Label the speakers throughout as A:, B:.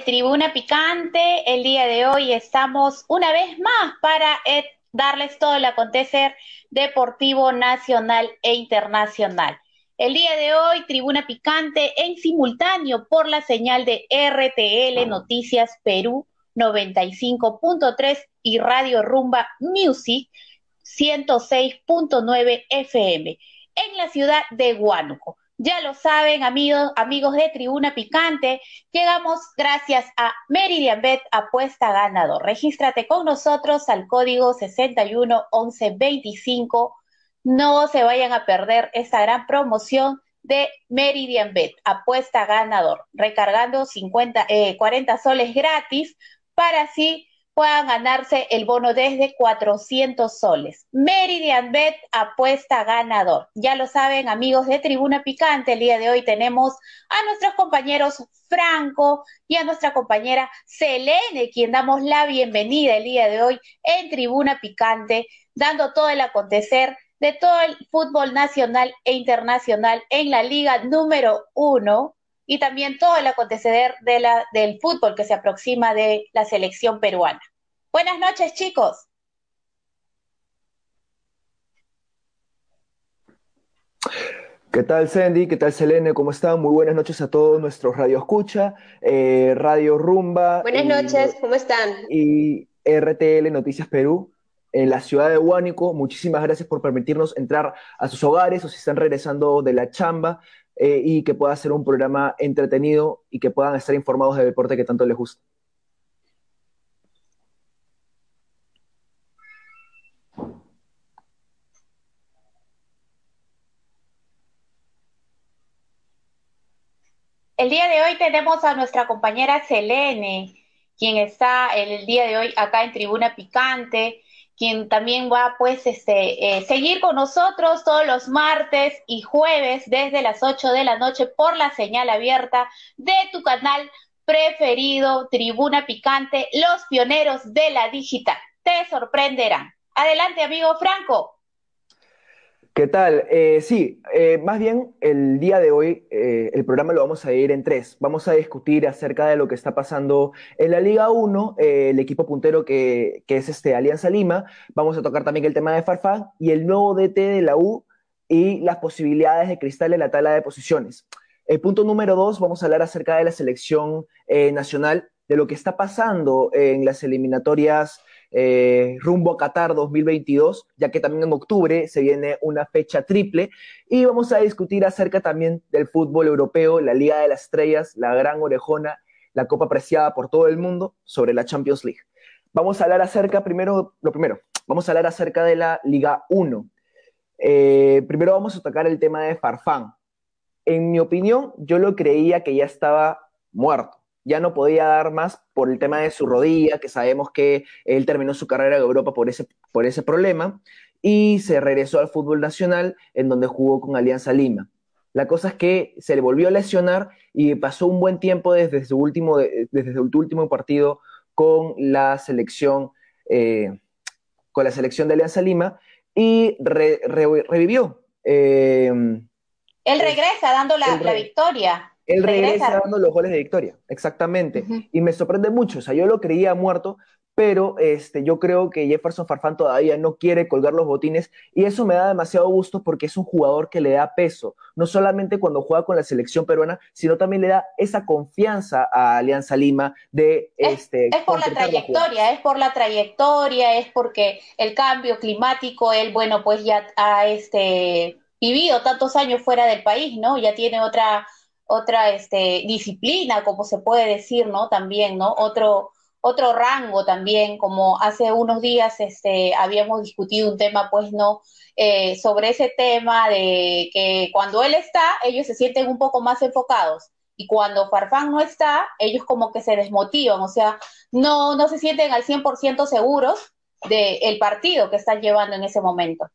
A: Tribuna Picante, el día de hoy estamos una vez más para eh, darles todo el acontecer deportivo nacional e internacional. El día de hoy, Tribuna Picante en simultáneo por la señal de RTL Noticias Perú 95.3 y Radio Rumba Music 106.9 FM en la ciudad de Huánuco. Ya lo saben, amigos, amigos de Tribuna Picante, llegamos gracias a Meridian Bet Apuesta Ganador. Regístrate con nosotros al código 611125. No se vayan a perder esta gran promoción de Meridian Bet Apuesta Ganador, recargando 50, 40 eh, soles gratis para así puedan ganarse el bono desde 400 soles. Meridian Bet apuesta ganador. Ya lo saben, amigos de Tribuna Picante, el día de hoy tenemos a nuestros compañeros Franco y a nuestra compañera Selene, quien damos la bienvenida el día de hoy en Tribuna Picante, dando todo el acontecer de todo el fútbol nacional e internacional en la liga número uno y también todo el acontecer de la, del fútbol que se aproxima de la selección peruana. Buenas noches, chicos.
B: ¿Qué tal, Sandy? ¿Qué tal, Selene? ¿Cómo están? Muy buenas noches a todos nuestros Radio Escucha, eh, Radio Rumba.
C: Buenas noches, ¿cómo están?
B: Y RTL Noticias Perú en la ciudad de Huánico. Muchísimas gracias por permitirnos entrar a sus hogares o si están regresando de la chamba. Eh, y que pueda ser un programa entretenido y que puedan estar informados del deporte que tanto les gusta.
A: El día de hoy tenemos a nuestra compañera Selene, quien está el día de hoy acá en Tribuna Picante quien también va pues este, eh, seguir con nosotros todos los martes y jueves desde las 8 de la noche por la señal abierta de tu canal preferido, Tribuna Picante, los pioneros de la digital. Te sorprenderán. Adelante, amigo Franco.
B: ¿Qué tal? Eh, sí, eh, más bien el día de hoy eh, el programa lo vamos a ir en tres. Vamos a discutir acerca de lo que está pasando en la Liga 1, el equipo puntero que, es este Alianza Lima. Vamos a tocar también el tema de Farfán y el nuevo DT de la U y las posibilidades de Cristal en la tabla de posiciones. El punto número dos, vamos a hablar acerca de la selección nacional, de lo que está pasando en las eliminatorias eh, rumbo a Qatar 2022, ya que también en octubre se viene una fecha triple. Y vamos a discutir acerca también del fútbol europeo, la Liga de las Estrellas, la gran orejona, la copa apreciada por todo el mundo, sobre la Champions League. Vamos a hablar acerca, primero, lo primero, vamos a hablar acerca de la Liga 1. Eh, primero vamos a tocar el tema de Farfán. En mi opinión, yo lo creía que ya estaba muerto ya no podía dar más por el tema de su rodilla, que sabemos que él terminó su carrera en Europa por ese, por ese problema, y se regresó al fútbol nacional, en donde jugó con Alianza Lima. La cosa es que se le volvió a lesionar y pasó un buen tiempo desde su último, desde su último partido con la selección, eh, con la selección de Alianza Lima y revivió.
A: Eh, él regresa dando la, la victoria.
B: Él regresa, dando los goles de victoria, exactamente. Y me sorprende mucho, o sea, yo lo creía muerto, pero este, yo creo que Jefferson Farfán todavía no quiere colgar los botines y eso me da demasiado gusto porque es un jugador que le da peso, no solamente cuando juega con la selección peruana, sino también le da esa confianza a Alianza Lima de...
A: Es,
B: este,
A: es por la trayectoria, es por la trayectoria, es porque el cambio climático, él, bueno, pues ya ha este, vivido tantos años fuera del país, ¿no? Ya tiene otra otra este, disciplina, como se puede decir, ¿no? También, ¿no? Otro, otro rango también, como hace unos días este, habíamos discutido un tema, pues, ¿no? Eh, sobre ese tema de que cuando él está, ellos se sienten un poco más enfocados. Y cuando Farfán no está, ellos como que se desmotivan, o sea, no, no se sienten al 100% seguros del partido que están llevando en ese momento.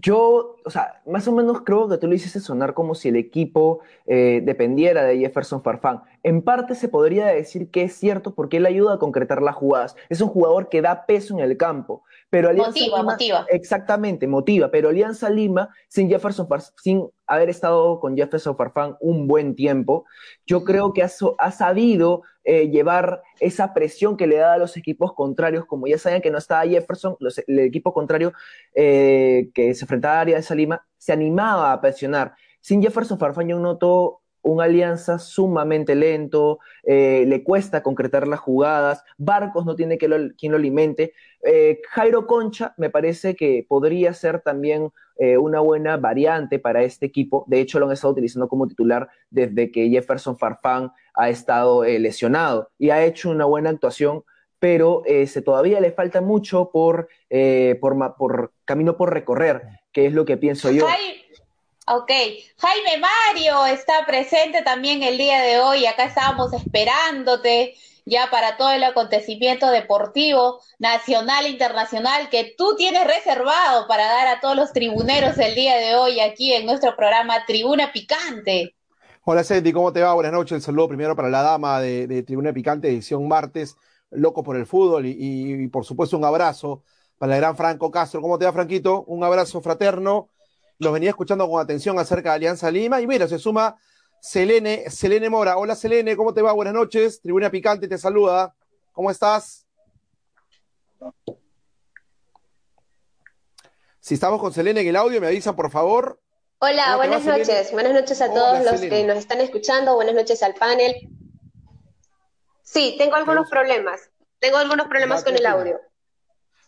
B: Yo, o sea, más o menos creo que tú lo hiciste sonar como si el equipo eh, dependiera de Jefferson Farfán. En parte se podría decir que es cierto porque él ayuda a concretar las jugadas. Es un jugador que da peso en el campo. Pero
A: motiva, motiva.
B: Exactamente, motiva. Pero Alianza Lima, sin Jefferson, sin haber estado con Jefferson Farfán un buen tiempo, yo creo que ha, sabido eh, llevar esa presión que le da a los equipos contrarios. Como ya saben que no estaba Jefferson, el equipo contrario eh, que se enfrentaba a Alianza Lima se animaba a presionar. Sin Jefferson Farfán yo noto una alianza sumamente lento, eh, le cuesta concretar las jugadas, Barcos no tiene que quien lo alimente. Eh, Jairo Concha me parece que podría ser también eh, una buena variante para este equipo. De hecho, lo han estado utilizando como titular desde que Jefferson Farfán ha estado lesionado y ha hecho una buena actuación pero todavía le falta mucho por, por, camino por recorrer, que es lo que pienso yo.
A: Ok, Jaime Mario está presente también el día de hoy. Acá estábamos esperándote ya para todo el acontecimiento deportivo nacional e internacional que tú tienes reservado para dar a todos los tribuneros el día de hoy aquí en nuestro programa Tribuna Picante.
C: Hola Sandy, ¿cómo te va? Buenas noches. El saludo primero para la dama de, Tribuna Picante, edición martes, loco por el fútbol y, y por supuesto un abrazo para el gran Franco Castro. ¿Cómo te va, Franquito? Un abrazo fraterno los venía escuchando con atención acerca de Alianza Lima. Y mira, se suma Selene, Selene Mora. Hola Selene, ¿cómo te va? Buenas noches. Tribuna Picante te saluda. ¿Cómo estás? Si estamos con Selene en el audio, me avisan, por favor.
D: Hola, buenas noches. Buenas noches a todos los que nos están escuchando. Buenas noches al panel. Sí, tengo algunos problemas. Tengo algunos problemas con el audio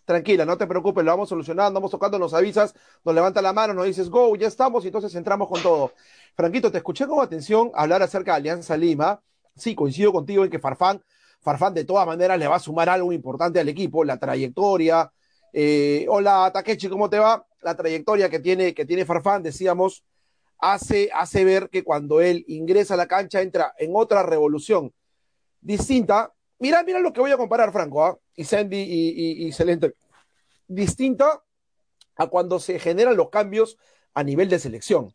C: tranquila, no te preocupes, lo vamos solucionando, vamos tocando, nos avisas, nos levanta la mano, nos dices, go, ya estamos, y entonces entramos con todo. Franquito, te escuché con atención hablar acerca de Alianza Lima. Sí, coincido contigo en que Farfán, Farfán de todas maneras le va a sumar algo importante al equipo, la trayectoria. Eh, hola, Takechi, ¿cómo te va? La trayectoria que tiene, que tiene Farfán, decíamos, hace, hace ver que cuando él ingresa a la cancha entra en otra revolución distinta Mira, mira lo que voy a comparar, Franco, ¿ah? y Sandy y, Celente. Distinta a cuando se generan los cambios a nivel de selección.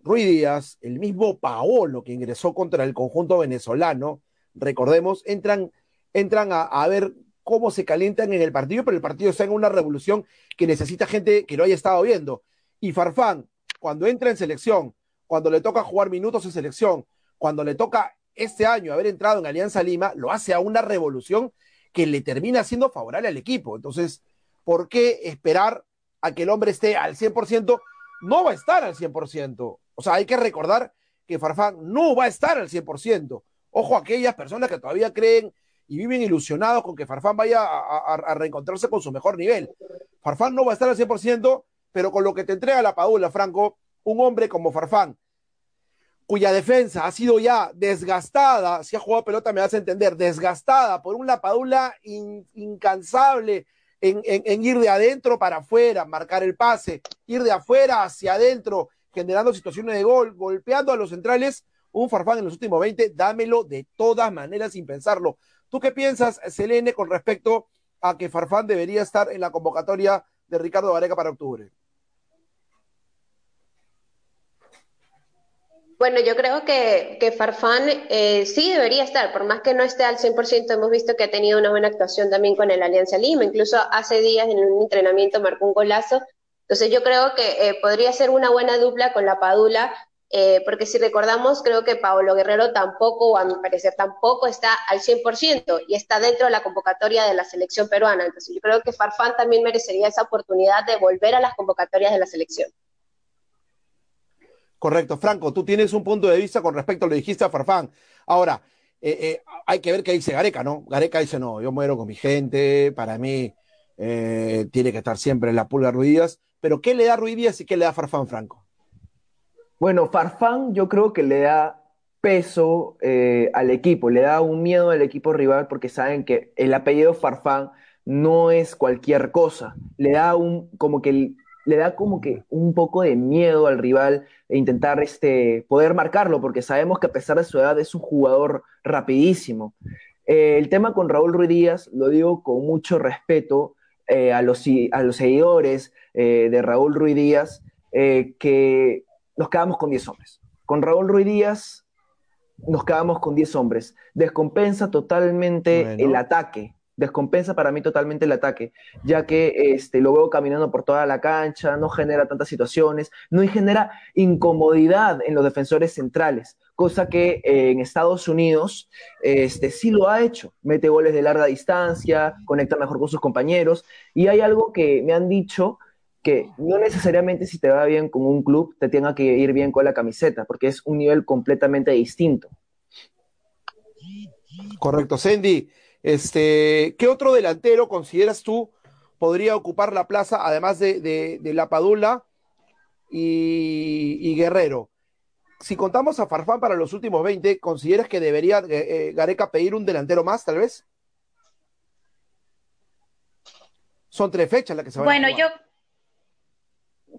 C: Ruiz Díaz, el mismo Paolo que ingresó contra el conjunto venezolano, recordemos, entran, entran a, a, ver cómo se calientan en el partido, pero el partido está en una revolución que necesita gente que lo haya estado viendo. Y Farfán, cuando entra en selección, cuando le toca jugar minutos en selección, cuando le toca este año haber entrado en Alianza Lima lo hace a una revolución que le termina siendo favorable al equipo. Entonces, ¿por qué esperar a que el hombre esté al 100%? No va a estar al 100%. O sea, hay que recordar que Farfán no va a estar al 100%. Ojo a aquellas personas que todavía creen y viven ilusionados con que Farfán vaya a, reencontrarse con su mejor nivel. Farfán no va a estar al 100%, pero con lo que te entrega la Padula, Franco, un hombre como Farfán, cuya defensa ha sido ya desgastada, si ha jugado pelota me hace entender, desgastada por un Lapadula incansable en, ir de adentro para afuera, marcar el pase, ir de afuera hacia adentro, generando situaciones de gol, golpeando a los centrales, un Farfán en los últimos 20, dámelo de todas maneras sin pensarlo. ¿Tú qué piensas, Selene, con respecto a que Farfán debería estar en la convocatoria de Ricardo Vareca para octubre?
D: Bueno, yo creo que, que Farfán eh, sí debería estar, por más que no esté al 100%, hemos visto que ha tenido una buena actuación también con el Alianza Lima, incluso hace días en un entrenamiento marcó un golazo, entonces yo creo que eh, podría ser una buena dupla con la Padula, eh, porque si recordamos, creo que Paolo Guerrero tampoco, o a mi parecer tampoco, está al 100% y está dentro de la convocatoria de la selección peruana, entonces yo creo que Farfán también merecería esa oportunidad de volver a las convocatorias de la selección.
C: Correcto. Franco, tú tienes un punto de vista con respecto a lo que dijiste a Farfán. Ahora, eh, eh, hay que ver qué dice Gareca, ¿no? Gareca dice, no, yo muero con mi gente, para mí eh, tiene que estar siempre en la pulga Ruidías. Pero ¿qué le da Ruidías y qué le da Farfán, Franco?
B: Bueno, Farfán yo creo que le da peso al equipo, le da un miedo al equipo rival porque saben que el apellido Farfán no es cualquier cosa, le da un, como que el, le da como que un poco de miedo al rival e intentar este, poder marcarlo, porque sabemos que a pesar de su edad es un jugador rapidísimo. Eh, el tema con Raúl Ruiz Díaz, lo digo con mucho respeto eh, a, los, a los seguidores eh, de Raúl Ruiz Díaz, que nos quedamos con 10 hombres. Con Raúl Ruiz Díaz nos quedamos con 10 hombres. Descompensa totalmente el ataque. Descompensa para mí totalmente el ataque, ya que este, lo veo caminando por toda la cancha, no genera tantas situaciones, no genera incomodidad en los defensores centrales, cosa que eh, en Estados Unidos este, sí lo ha hecho. Mete goles de larga distancia, conecta mejor con sus compañeros, y hay algo que me han dicho que no necesariamente si te va bien con un club te tenga que ir bien con la camiseta, porque es un nivel completamente distinto.
C: Correcto, Sandy. Este, ¿Qué otro delantero consideras tú podría ocupar la plaza, además de, de, La Padula y, Guerrero? Si contamos a Farfán para los últimos 20, ¿consideras que debería eh, eh, Gareca pedir un delantero más, tal vez? Son tres fechas las que se van
A: bueno,
C: a
A: Bueno, yo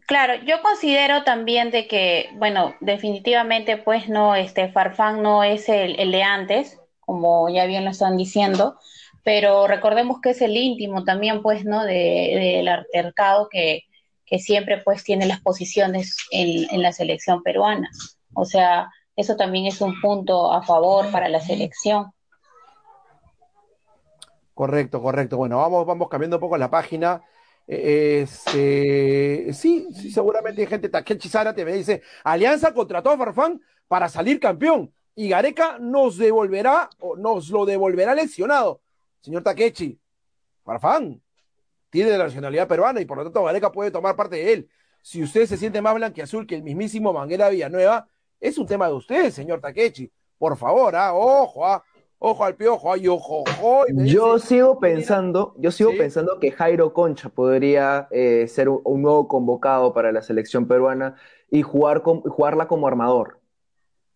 A: Claro, yo considero también de que, bueno, definitivamente pues no, este Farfán no es el, de antes, como ya bien lo están diciendo, pero recordemos que es el íntimo también pues, ¿no? Del de, altercado que, que, siempre pues tiene las posiciones en, en la selección peruana. O sea, eso también es un punto a favor para la selección.
C: Correcto, correcto. Bueno, vamos, vamos cambiando un poco la página. Este, sí, sí, seguramente hay gente, Takechi te me dice, Alianza contrató a Farfán para salir campeón y Gareca nos devolverá o nos lo devolverá lesionado. Señor Takechi, Farfán tiene la nacionalidad peruana y por lo tanto Gareca puede tomar parte de él. Si usted se siente más blanquiazul que el mismísimo Manguera Villanueva, es un tema de usted, señor Takechi. Por favor, ah, ojo, ah, ojo al piojo, ay, ojo, ojo.
B: yo sigo pensando, yo sigo pensando que Jairo Concha podría eh, ser un, nuevo convocado para la selección peruana y jugar jugarla como armador.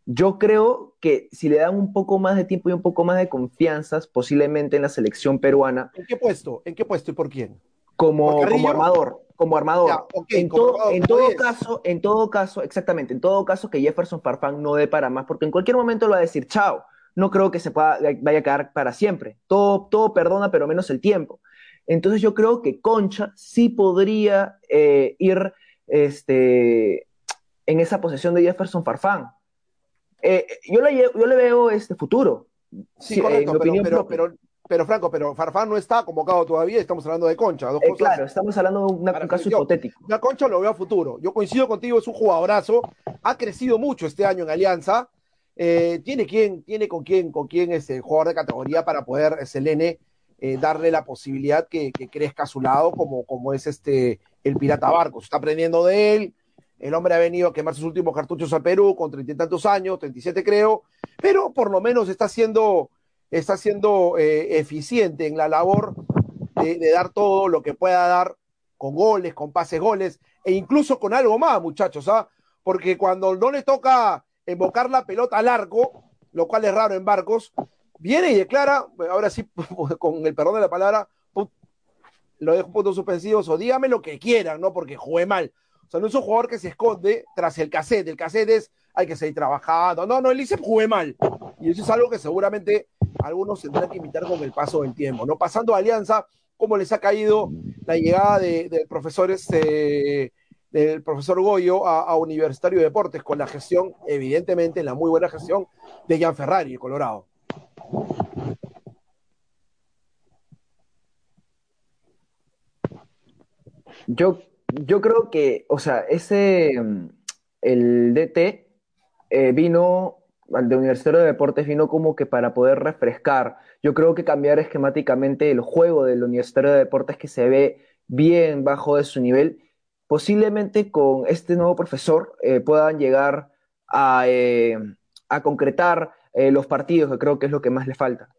B: Yo creo que si le dan un poco más de tiempo y un poco más de confianza, posiblemente en la selección peruana.
C: ¿En qué puesto? ¿En qué puesto y por quién?
B: Como, como armador, como armador. en, todo, en todo caso, en todo caso, exactamente, en todo caso que Jefferson Farfán no dé para más, porque en cualquier momento lo va a decir, chao, no creo que se pueda, vaya a quedar para siempre. Todo, todo perdona, pero menos el tiempo. Entonces yo creo que Concha sí podría eh, ir este, en esa posesión de Jefferson Farfán. Eh, yo, le, yo le veo este futuro.
C: Sí, correcto, pero, pero, pero, Franco, pero Farfán no está convocado todavía, estamos hablando de Concha.
B: Eh, claro, estamos hablando de un caso hipotético.
C: Ya Concha lo veo a futuro. Yo coincido contigo, es un jugadorazo, ha crecido mucho este año en Alianza, eh, tiene, quien, tiene con quién, con quién es el jugador de categoría para poder Selene eh, darle la posibilidad que, crezca a su lado, como, como es este el Pirata Barcos. Está aprendiendo de él. El hombre ha venido a quemar sus últimos cartuchos a Perú con treinta y tantos años, 37 creo, pero por lo menos está siendo, está siendo eh, eficiente en la labor de, dar todo lo que pueda dar con goles, con pases goles, e incluso con algo más, muchachos, ¿ah? Porque cuando no le toca embocar la pelota al arco, lo cual es raro en barcos, viene y declara, ahora sí, con el perdón de la palabra, lo dejo un punto suspensivo, o dígame lo que quieran, ¿no? Porque jugué mal. O sea, no es un jugador que se esconde tras el cassette. El cassette es, hay que seguir trabajando. No, no, él dice jugué mal. Y eso es algo que seguramente algunos tendrán que imitar con el paso del tiempo, ¿no? Pasando a Alianza, cómo les ha caído la llegada del profesor este del profesor Goyo a, Universitario de Deportes con la gestión, evidentemente, la muy buena gestión de Jan Ferrari, Colorado.
B: Yo, yo creo que, o sea, ese, el DT eh, vino, al de Universitario de Deportes vino como que para poder refrescar. Yo creo que cambiar esquemáticamente el juego del Universitario de Deportes que se ve bien bajo de su nivel posiblemente con este nuevo profesor eh, puedan llegar a, eh, concretar eh, los partidos, que creo que es lo que más le falta.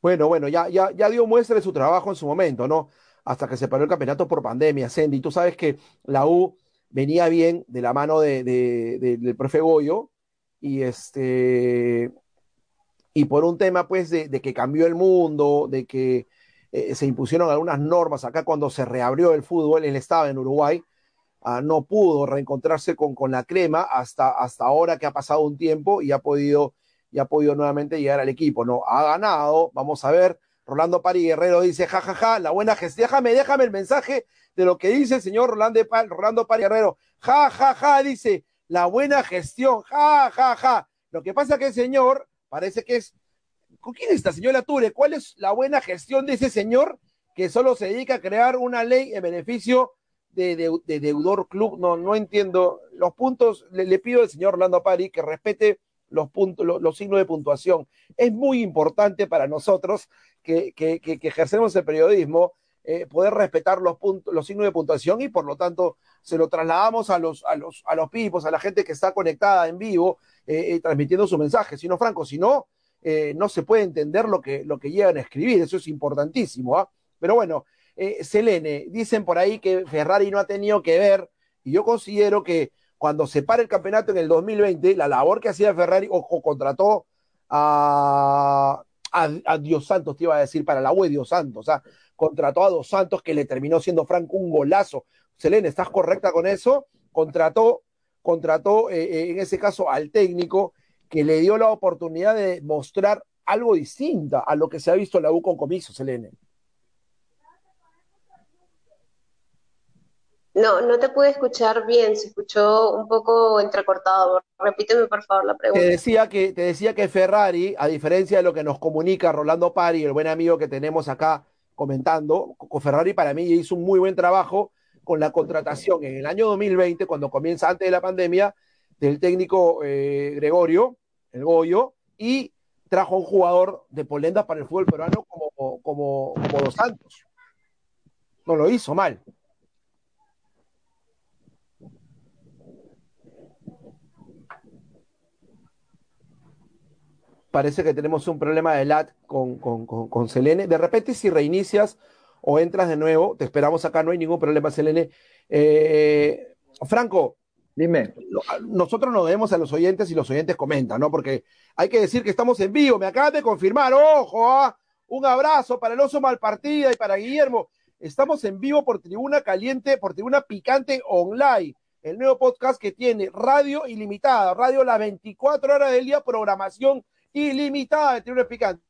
C: Bueno, bueno, ya, ya, ya dio muestra de su trabajo en su momento, ¿no? Hasta que se paró el campeonato por pandemia, Sandy. Tú sabes que la U venía bien de la mano de, del profe Goyo y este y por un tema pues de, que cambió el mundo, de que eh, se impusieron algunas normas acá cuando se reabrió el fútbol, él estaba en Uruguay, ah, no pudo reencontrarse con, con la crema hasta, hasta ahora que ha pasado un tiempo y ha podido, y ha podido nuevamente llegar al equipo, ¿no? Ha ganado, vamos a ver, Rolando Pari Guerrero dice, jajaja, ja, ja, la buena gestión, déjame, déjame el mensaje de lo que dice el señor Rolando, Rolando Pari Guerrero, jajaja, ja, ja, dice, la buena gestión, ja, ja, ja. Lo que pasa que el señor parece que es. ¿Con quién está, señor Lature? ¿Cuál es la buena gestión de ese señor que solo se dedica a crear una ley en beneficio de, deudor club? No, no entiendo. Los puntos, le, pido al señor Orlando Pari que respete los, puntos, los, signos de puntuación. Es muy importante para nosotros que, que, ejercemos el periodismo eh, poder respetar los, puntos, los signos de puntuación y por lo tanto se lo trasladamos a los, a los, a los pipos, a la gente que está conectada en vivo, eh, eh, transmitiendo su mensaje. Si no, Franco, si no, no se puede entender lo que, lo que llegan a escribir, eso es importantísimo. ¿ah? Pero bueno, Selene, dicen por ahí que Ferrari no ha tenido que ver, y yo considero que cuando se para el campeonato en el 2020, la labor que hacía Ferrari, ojo, contrató a, a, Dios Santos, te iba a decir, para la UE Dios Santos, o sea, contrató a Dos Santos, que le terminó siendo Franco un golazo. Selene, ¿estás correcta con eso? Contrató, contrató eh, eh, en ese caso al técnico que le dio la oportunidad de mostrar algo distinto a lo que se ha visto en la U con Comiso, Selene.
D: No, no te pude escuchar bien, se escuchó un poco entrecortado. Repíteme por favor la pregunta.
C: Te decía que, te decía que Ferrari, a diferencia de lo que nos comunica Rolando Pari, el buen amigo que tenemos acá comentando, Ferrari para mí hizo un muy buen trabajo con la contratación en el año 2020, cuando comienza antes de la pandemia, del técnico eh, Gregorio, el Goyo, y trajo un jugador de Polenda para el fútbol peruano como, como, como Dos Santos. No lo hizo mal. Parece que tenemos un problema de lat con, con, Selene. De repente, si reinicias o entras de nuevo, te esperamos acá, no hay ningún problema, Selene. Eh, Franco,
B: dime.
C: Nosotros nos debemos a los oyentes y los oyentes comentan, ¿no? Porque hay que decir que estamos en vivo. Me acabas de confirmar, ojo, ¿ah? un abrazo para el oso Malpartida y para Guillermo. Estamos en vivo por Tribuna Caliente, por Tribuna Picante Online, el nuevo podcast que tiene radio ilimitada, radio las 24 horas del día, programación ilimitada de Tribuna Picante.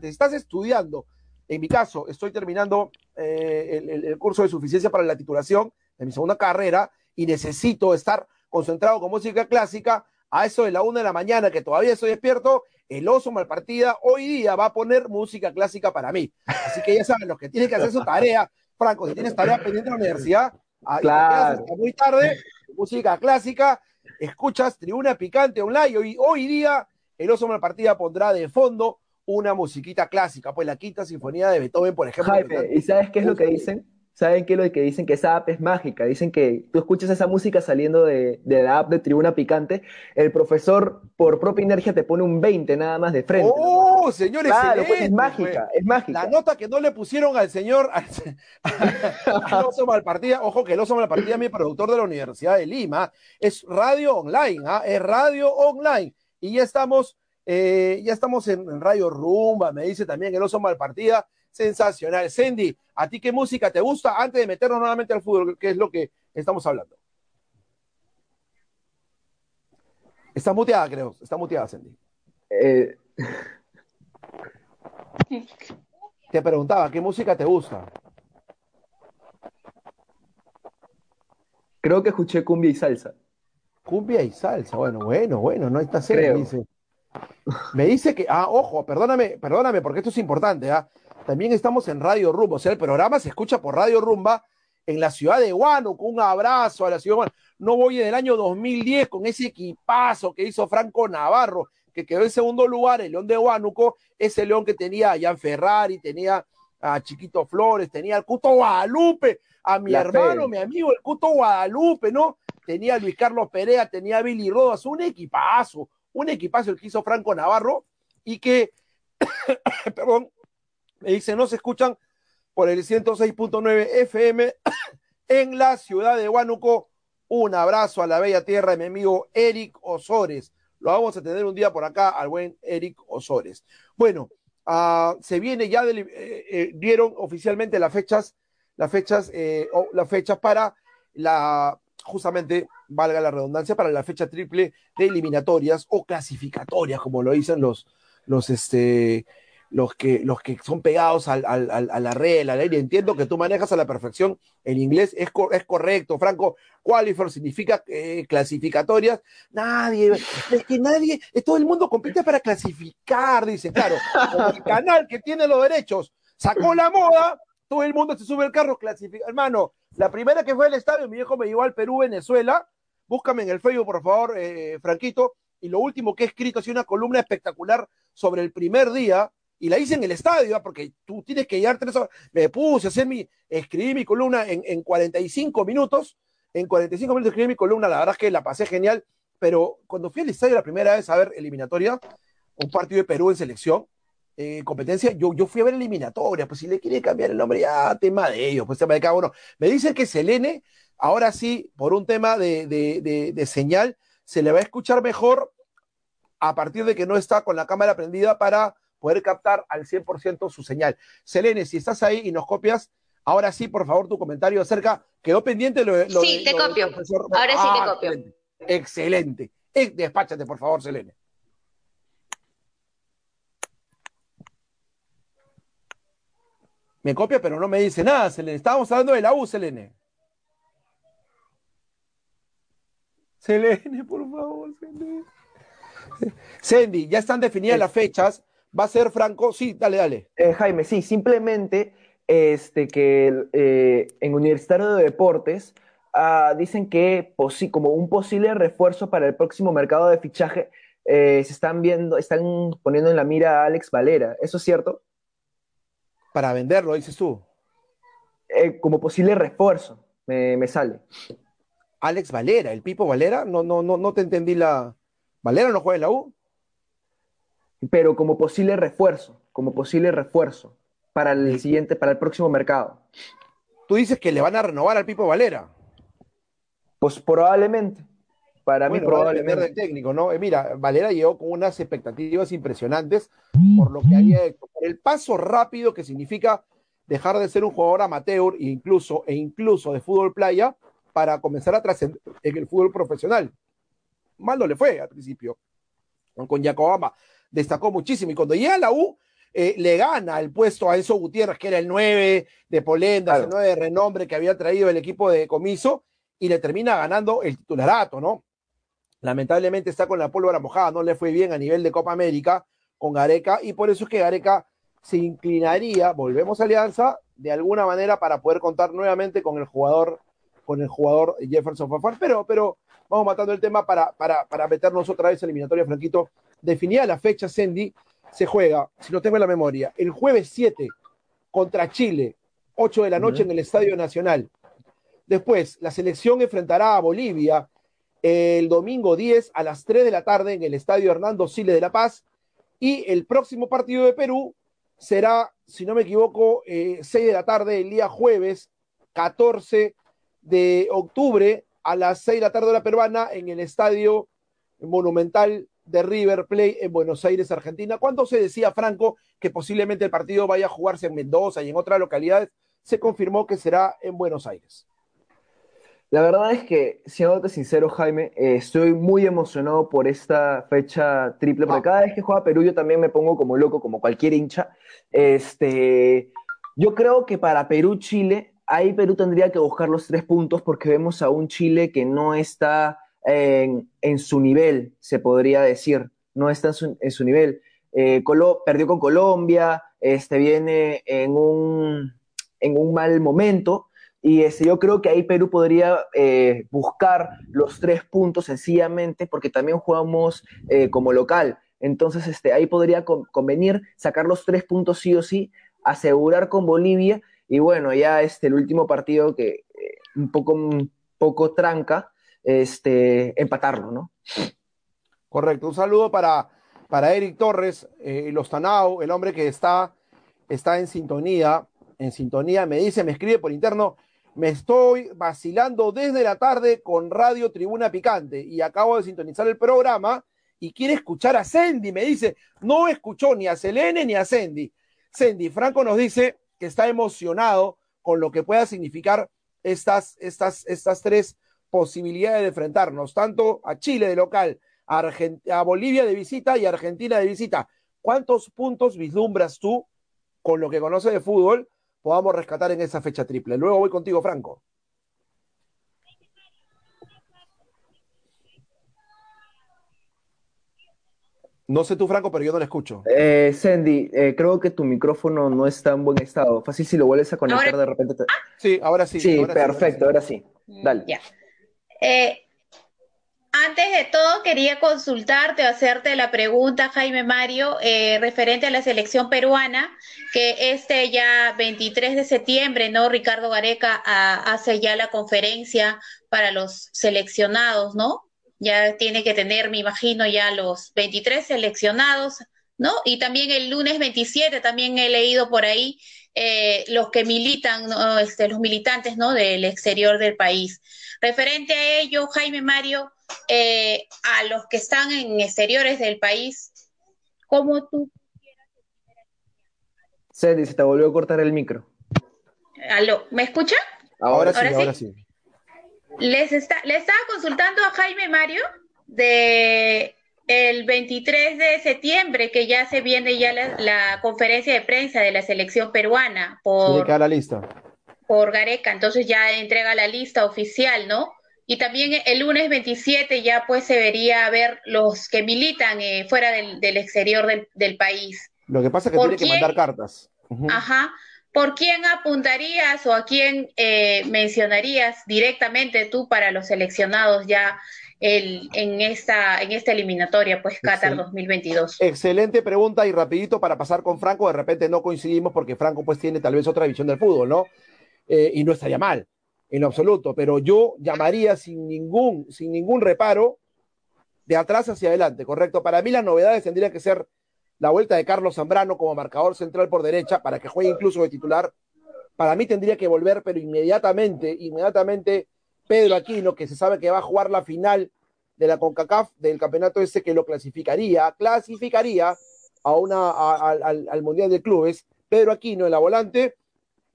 C: Estás estudiando, en mi caso, estoy terminando eh, el, curso de suficiencia para la titulación de mi segunda carrera y necesito estar concentrado con música clásica a eso de la una de la mañana, que todavía estoy despierto, el oso Malpartida hoy día va a poner música clásica para mí. Así que ya saben, los que tienen que hacer su tarea, Franco, si tienes tarea pendiente en la universidad,
B: claro.
C: hasta muy tarde, música clásica, escuchas Tribuna Picante Online, hoy, hoy día el oso partida pondrá de fondo una musiquita clásica, pues la quinta sinfonía de Beethoven, por ejemplo.
B: ¿y sabes qué es lo que dicen? ¿Saben qué es lo que dicen? Que esa app es mágica. Dicen que tú escuchas esa música saliendo de, la app de Tribuna Picante, el profesor por propia energía te pone un 20 nada más de frente.
C: ¡Oh, señores!
B: Claro, pues es mágica, es mágica.
C: La nota que no le pusieron al señor, al, oso Malpartida, ojo que el oso Malpartida, mi productor de la Universidad de Lima, es radio online, ¿ah? es radio online y ya estamos, eh, ya estamos en, Radio Rumba, me dice también el oso Malpartida, sensacional. Sandy, ¿a ti qué música te gusta antes de meternos nuevamente al fútbol? ¿Qué es lo que estamos hablando? Está muteada, creo. Está muteada, Sandy. Eh... Te preguntaba, ¿qué música te gusta?
B: Creo que escuché cumbia y salsa.
C: Cumbia y salsa. Bueno, bueno, bueno, no está serio. Dice. Me dice que, ah, ojo, perdóname, perdóname, porque esto es importante, ¿ah? También estamos en Radio Rumba, o sea, el programa se escucha por Radio Rumba en la ciudad de Huánuco. Un abrazo a la ciudad de Huánuco. No voy en el año 2010 con ese equipazo que hizo Franco Navarro, que quedó en segundo lugar, el León de Huánuco, ese León que tenía a Jan Ferrari, tenía a Chiquito Flores, tenía al Cuto Guadalupe, a mi hermano, mi amigo, el Cuto Guadalupe, ¿no? Tenía Luis Carlos Perea, tenía Billy Rodas, un equipazo, un equipazo el que hizo Franco Navarro y que, perdón, me dice, no se escuchan por el 106.9 FM en la ciudad de Huánuco. Un abrazo a la bella tierra de mi amigo Eric Osores. Lo vamos a tener un día por acá al buen Eric Osores. Bueno, uh, se viene ya, eh, eh, dieron oficialmente las fechas, las fechas, eh, las fechas para la justamente, valga la redundancia, para la fecha triple de eliminatorias o clasificatorias, como lo dicen los, los, este, los que, los que son pegados al, al, a la red, a la ley. Entiendo que tú manejas a la perfección el inglés, es, es correcto, Franco. Qualifier significa eh, clasificatorias. Nadie, es que nadie, todo el mundo compite para clasificar, dice, claro. El canal que tiene los derechos sacó la moda, todo el mundo se sube al carro, clasifica. Hermano, la primera que fue al estadio, mi viejo me llevó al Perú, Venezuela. Búscame en el Facebook, por favor, eh, Franquito. Y lo último que he escrito sido una columna espectacular sobre el primer día y la hice en el estadio, ¿ah? porque tú tienes que llegar tres horas. Me puse a hacer mi, escribí mi columna en, en 45 minutos. En 45 minutos escribí mi columna, la verdad es que la pasé genial, pero cuando fui al estadio la primera vez a ver eliminatoria, un partido de Perú en selección, eh, competencia, yo, yo fui a ver eliminatoria, pues si le quiere cambiar el nombre, ya tema de ellos, pues tema de cada uno. Me dicen que Selene, ahora sí, por un tema de, de, de, de señal, se le va a escuchar mejor a partir de que no está con la cámara prendida para poder captar al 100% su señal. Selene, si estás ahí y nos copias, ahora sí, por favor, tu comentario acerca. Quedó pendiente lo,
D: lo Sí, te copio. Ahora sí te ah, copio.
C: Excelente. excelente. despáchate, por favor, Selene. Me copia, pero no me dice nada, Selene. Estábamos hablando de la U, Selene. Selene, por favor, Selene. Sandy, ya están definidas las fechas va a ser Franco. Sí, dale, dale.
B: Eh, Jaime, sí, simplemente este, que eh, en Universitario de Deportes ah, dicen que como un posible refuerzo para el próximo mercado de fichaje eh, se están viendo, están poniendo en la mira a Alex Valera. ¿Eso es cierto?
C: Para venderlo, dices tú.
B: como posible refuerzo, me, sale.
C: Alex Valera, el Pipo Valera, no, no, no, no te entendí la. ¿Valera no juega en la U?
B: pero como posible refuerzo, como posible refuerzo para el siguiente, para el próximo mercado.
C: Tú dices que le van a renovar al Pipo Valera.
B: Pues probablemente. Para mí probablemente.
C: del técnico, ¿no? Eh, mira, Valera llegó con unas expectativas impresionantes por lo que había hecho, por el paso rápido que significa dejar de ser un jugador amateur e incluso, e incluso de fútbol playa para comenzar a trascender en el fútbol profesional. Mal no le fue al principio con Yacobama destacó muchísimo. Y cuando llega a la U, eh, le gana el puesto a Enzo Gutiérrez, que era el 9 de Polenda, el 9 de renombre que había traído el equipo de Comiso, y le termina ganando el titularato, ¿no? Lamentablemente está con la pólvora mojada, no le fue bien a nivel de Copa América con Gareca, y por eso es que Gareca se inclinaría, volvemos a Alianza, de alguna manera para poder contar nuevamente con el jugador, con el jugador Jefferson Fafar, pero, pero vamos matando el tema para, para, para meternos otra vez eliminatoria, Franquito, definida la fecha, Sandy, se juega, si no tengo en la memoria, el jueves 7 contra Chile, 8 de la noche en el Estadio Nacional. Después, la selección enfrentará a Bolivia el domingo 10 a las 3 de la tarde en el Estadio Hernando Siles de La Paz. Y el próximo partido de Perú será, si no me equivoco, 6 eh, de la tarde el día jueves 14 de octubre a las 6 de la tarde de la peruana en el Estadio Monumental de River Plate en Buenos Aires, Argentina. Cuando se decía, Franco, que posiblemente el partido vaya a jugarse en Mendoza y en otras localidades, se confirmó que será en Buenos Aires.
B: La verdad es que, siéndote sincero, Jaime, eh, estoy muy emocionado por esta fecha triple, porque cada vez que juega Perú yo también me pongo como loco, como cualquier hincha. Este, yo creo que para Perú-Chile, ahí Perú tendría que buscar los tres puntos porque vemos a un Chile que no está en, su nivel, se podría decir, no está en su, nivel. Eh, perdió con Colombia, este, viene en un, en un mal momento, y este, yo creo que ahí Perú podría eh, buscar los tres puntos sencillamente porque también jugamos eh, como local. Entonces este, ahí podría convenir sacar los tres puntos sí o sí, asegurar con Bolivia y bueno, ya este, el último partido que un poco, un poco tranca, este, empatarlo, ¿no?
C: Correcto. Un saludo para, para Eric Torres, eh, Los Tanao, el hombre que está, está en sintonía, en sintonía, me dice, me escribe por interno, me estoy vacilando desde la tarde con Radio Tribuna Picante y acabo de sintonizar el programa y quiere escuchar a Sandy, me dice, no escuchó ni a Selene ni a Sandy. Sandy, Franco nos dice que está emocionado con lo que pueda significar estas, estas, estas tres posibilidades de enfrentarnos tanto a Chile de local, a, Bolivia de visita y a Argentina de visita. ¿cuántos puntos vislumbras tú con lo que conoces de fútbol podamos rescatar en esa fecha triple? Luego voy contigo, Franco. No sé tú, Franco, pero yo no le escucho.
B: Eh, Sandy, eh, creo que tu micrófono no está en buen estado. Fácil si lo vuelves a conectar
A: Ahora-
B: de repente. te-
C: Sí, ahora sí.
B: Sí,
C: ahora
B: perfecto, ahora sí. Dale.
A: Ya. Eh, antes de todo, quería consultarte o hacerte la pregunta, Jaime Mario, eh, referente a la selección peruana, que este ya 23 de septiembre, ¿no? Ricardo Gareca ah, hace ya la conferencia para los seleccionados, ¿no? Ya tiene que tener, me imagino, ya los 23 seleccionados, ¿no? Y también el lunes 27, también he leído por ahí eh, los que militan, ¿no? este, los militantes, ¿no? Del exterior del país. Referente a ello, Jaime Mario, eh, a los que están en exteriores del país, ¿cómo tú,
B: Sandy, se te volvió a cortar el micro.
A: aló, ¿me escucha?
C: Ahora, sí,
A: Ahora sí.
C: ahora sí.
A: Les está, le estaba consultando a Jaime Mario de el 23 de septiembre, que ya se viene ya la, la conferencia de prensa de la selección peruana por,
C: la lista.
A: por Gareca, entonces ya entrega la lista oficial, ¿no? Y también el lunes 27 ya pues se vería a ver los que militan eh, fuera del, del exterior del, del país.
C: Lo que pasa es que
A: ¿Por
C: tiene que mandar cartas.
A: Ajá. ¿Por quién apuntarías o a quién eh, mencionarías directamente tú para los seleccionados ya el, en, esta, en esta eliminatoria, pues Qatar
C: Excel-
A: 2022?
C: Excelente pregunta y rapidito para pasar con Franco. De repente no coincidimos porque Franco pues tiene tal vez otra visión del fútbol, ¿no? Eh, y no estaría mal, en absoluto. Pero yo llamaría sin ningún, sin ningún reparo de atrás hacia adelante, ¿correcto? Para mí las novedades tendrían que ser la vuelta de Carlos Zambrano como marcador central por derecha para que juegue incluso de titular. Para mí tendría que volver, pero inmediatamente, inmediatamente Pedro Aquino, que se sabe que va a jugar la final de la CONCACAF del campeonato ese que lo clasificaría, clasificaría a una, a- al, al Mundial de Clubes, Pedro Aquino en la volante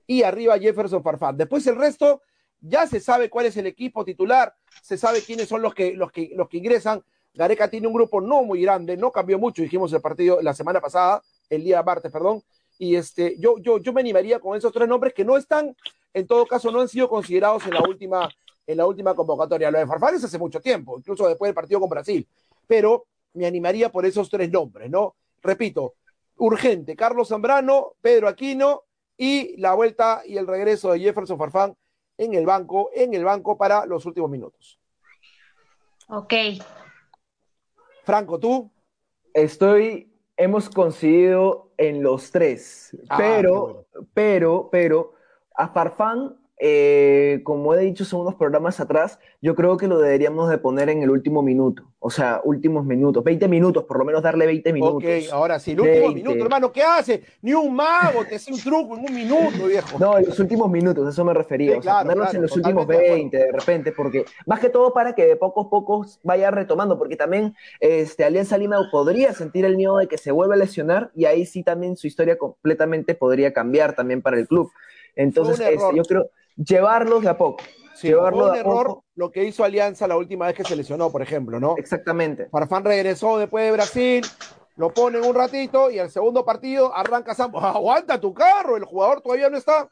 C: y arriba Jefferson Farfán. Después el resto ya se sabe cuál es el equipo titular, se sabe quiénes son los que, los que, los que ingresan. Gareca tiene un grupo no muy grande, no cambió mucho, dijimos el partido la semana pasada, el día martes, perdón, y este, yo, yo, yo me animaría con esos tres nombres que no están, en todo caso, no han sido considerados en la última, en la última convocatoria. Lo de Farfán es hace mucho tiempo, incluso después del partido con Brasil, pero me animaría por esos tres nombres, ¿no? Repito, urgente, Carlos Zambrano, Pedro Aquino y la vuelta y el regreso de Jefferson Farfán en el banco, en el banco para los últimos minutos.
A: Ok.
C: Franco, tú.
B: Estoy, hemos coincidido en los tres,
C: Ah,
B: pero,
C: bueno.
B: pero, pero, a Farfán, eh, como he dicho en unos programas atrás, yo creo que lo deberíamos de poner en el último minuto, o sea, últimos minutos, 20 minutos, por lo menos darle 20 minutos.
C: Ok, ahora sí, el último
B: 20.
C: minuto, hermano, ¿qué hace? Ni un mago te hace un truco en un minuto, viejo.
B: No, en los últimos minutos, eso me refería.
C: Sí,
B: o sea,
C: claro,
B: ponerlos
C: claro,
B: en los últimos
C: totalmente de acuerdo.
B: 20 de repente, porque más que todo para que de pocos a pocos vaya retomando, porque también este, Alianza Lima podría sentir el miedo de que se vuelva a lesionar y ahí sí también su historia completamente podría cambiar también para el club. Entonces, este, yo creo llevarlos de a poco.
C: Sí,
B: llevarlo
C: fue un
B: de a
C: error
B: poco.
C: lo que hizo Alianza la última vez que se lesionó, por ejemplo, ¿no?
B: Exactamente.
C: Farfán regresó después de Brasil, lo ponen un ratito y al segundo partido arranca Sam. Aguanta tu carro, el jugador todavía no está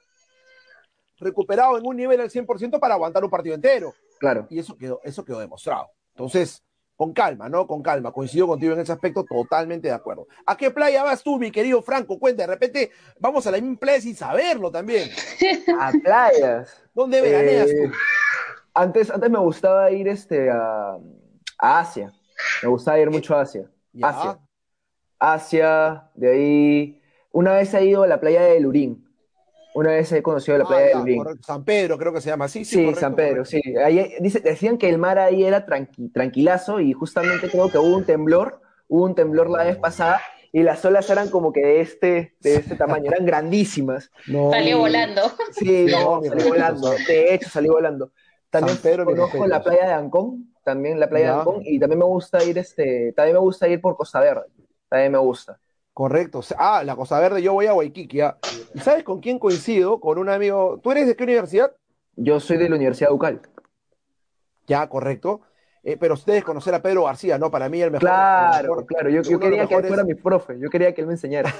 C: recuperado en un nivel al 100% para aguantar un partido entero.
B: Claro.
C: Y eso quedó, eso quedó demostrado. Entonces, con calma, ¿no? Con calma. Coincido contigo en ese aspecto, totalmente de acuerdo. ¿A qué playa vas tú, mi querido Franco? Cuenta, de repente vamos a la misma playa sin saberlo también.
B: A playas.
C: ¿Dónde veraneas
B: Eh,
C: tú?
B: antes, antes me gustaba ir este, a, a Asia. Me gustaba ir mucho a Asia.
C: Ya.
B: Asia. Asia, de ahí. Una vez he ido a la playa de Lurín. Una vez he conocido la
C: Ah,
B: playa de
C: ya,
B: Lurín.
C: correcto. San Pedro, creo que se llama así.
B: Sí,
C: correcto,
B: San Pedro,
C: correcto.
B: sí. Ahí, dice, decían que el mar ahí era tranqui- tranquilazo y justamente creo que hubo un temblor, hubo un temblor la vez pasada y las olas eran como que de este, de este tamaño, eran grandísimas.
C: No,
A: Salió volando.
B: Sí, no,
C: respeto,
B: volando. De hecho, salí volando. También
C: San Pedro, mi
B: conozco la playa de Ancón, también la playa
C: Ya.
B: de Ancón, y también me gusta ir, este, también me gusta ir por Costa Verde. También me gusta.
C: Correcto. Ah, la Cosa Verde, yo voy a Waikiki. ya. ¿Y sabes con quién coincido? Con un amigo. ¿Tú eres de qué universidad?
B: Yo soy de la Universidad Ucal.
C: Ya, correcto. eh, pero ustedes conocer a Pedro García, ¿no? Para mí el mejor.
B: Claro, claro, yo, quería que él fuera mi profe, yo quería que él me enseñara.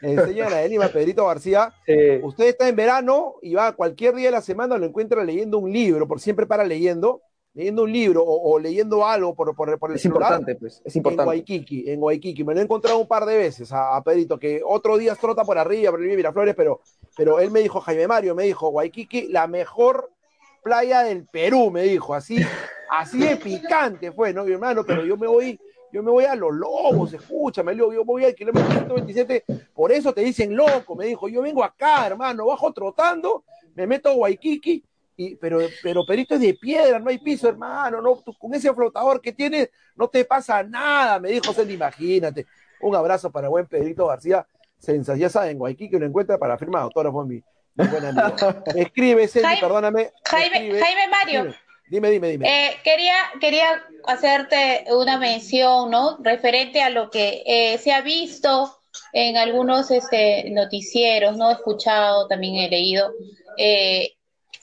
C: Enseña de Lima, Pedrito García. Usted está en verano y va cualquier día de la semana, lo encuentra leyendo un libro, por siempre para leyendo, leyendo un libro o, leyendo algo por, por, por el
B: Es importante, pues, es importante.
C: En Waikiki, en Waikiki. Me lo he encontrado un par de veces a, Pedrito, que otro día trota por arriba, por el Miraflores, pero, pero él me dijo, Jaime Mario, me dijo, Waikiki, la mejor playa del Perú, me dijo, así, así de picante fue, ¿no, mi hermano? Pero yo me voy, yo me voy a los lobos, escúchame, yo voy al kilómetro 127, por eso te dicen loco, me dijo, yo vengo acá, hermano, bajo trotando, me meto a Waikiki, y, pero, pero Perito es de piedra, no hay piso, hermano, no, con ese flotador que tienes no te pasa nada, me dijo José, imagínate. Un abrazo para buen Pedrito García, ya saben, Waikiki lo encuentra para firmar autógrafo en mi, Escribe, perdóname.
A: Jaime, Jaime Mario.
C: Dime, dime, dime.
A: Eh, quería, quería hacerte una mención, ¿no? Referente a lo que eh, se ha visto en algunos este, noticieros, ¿no? He escuchado, también he leído. Eh,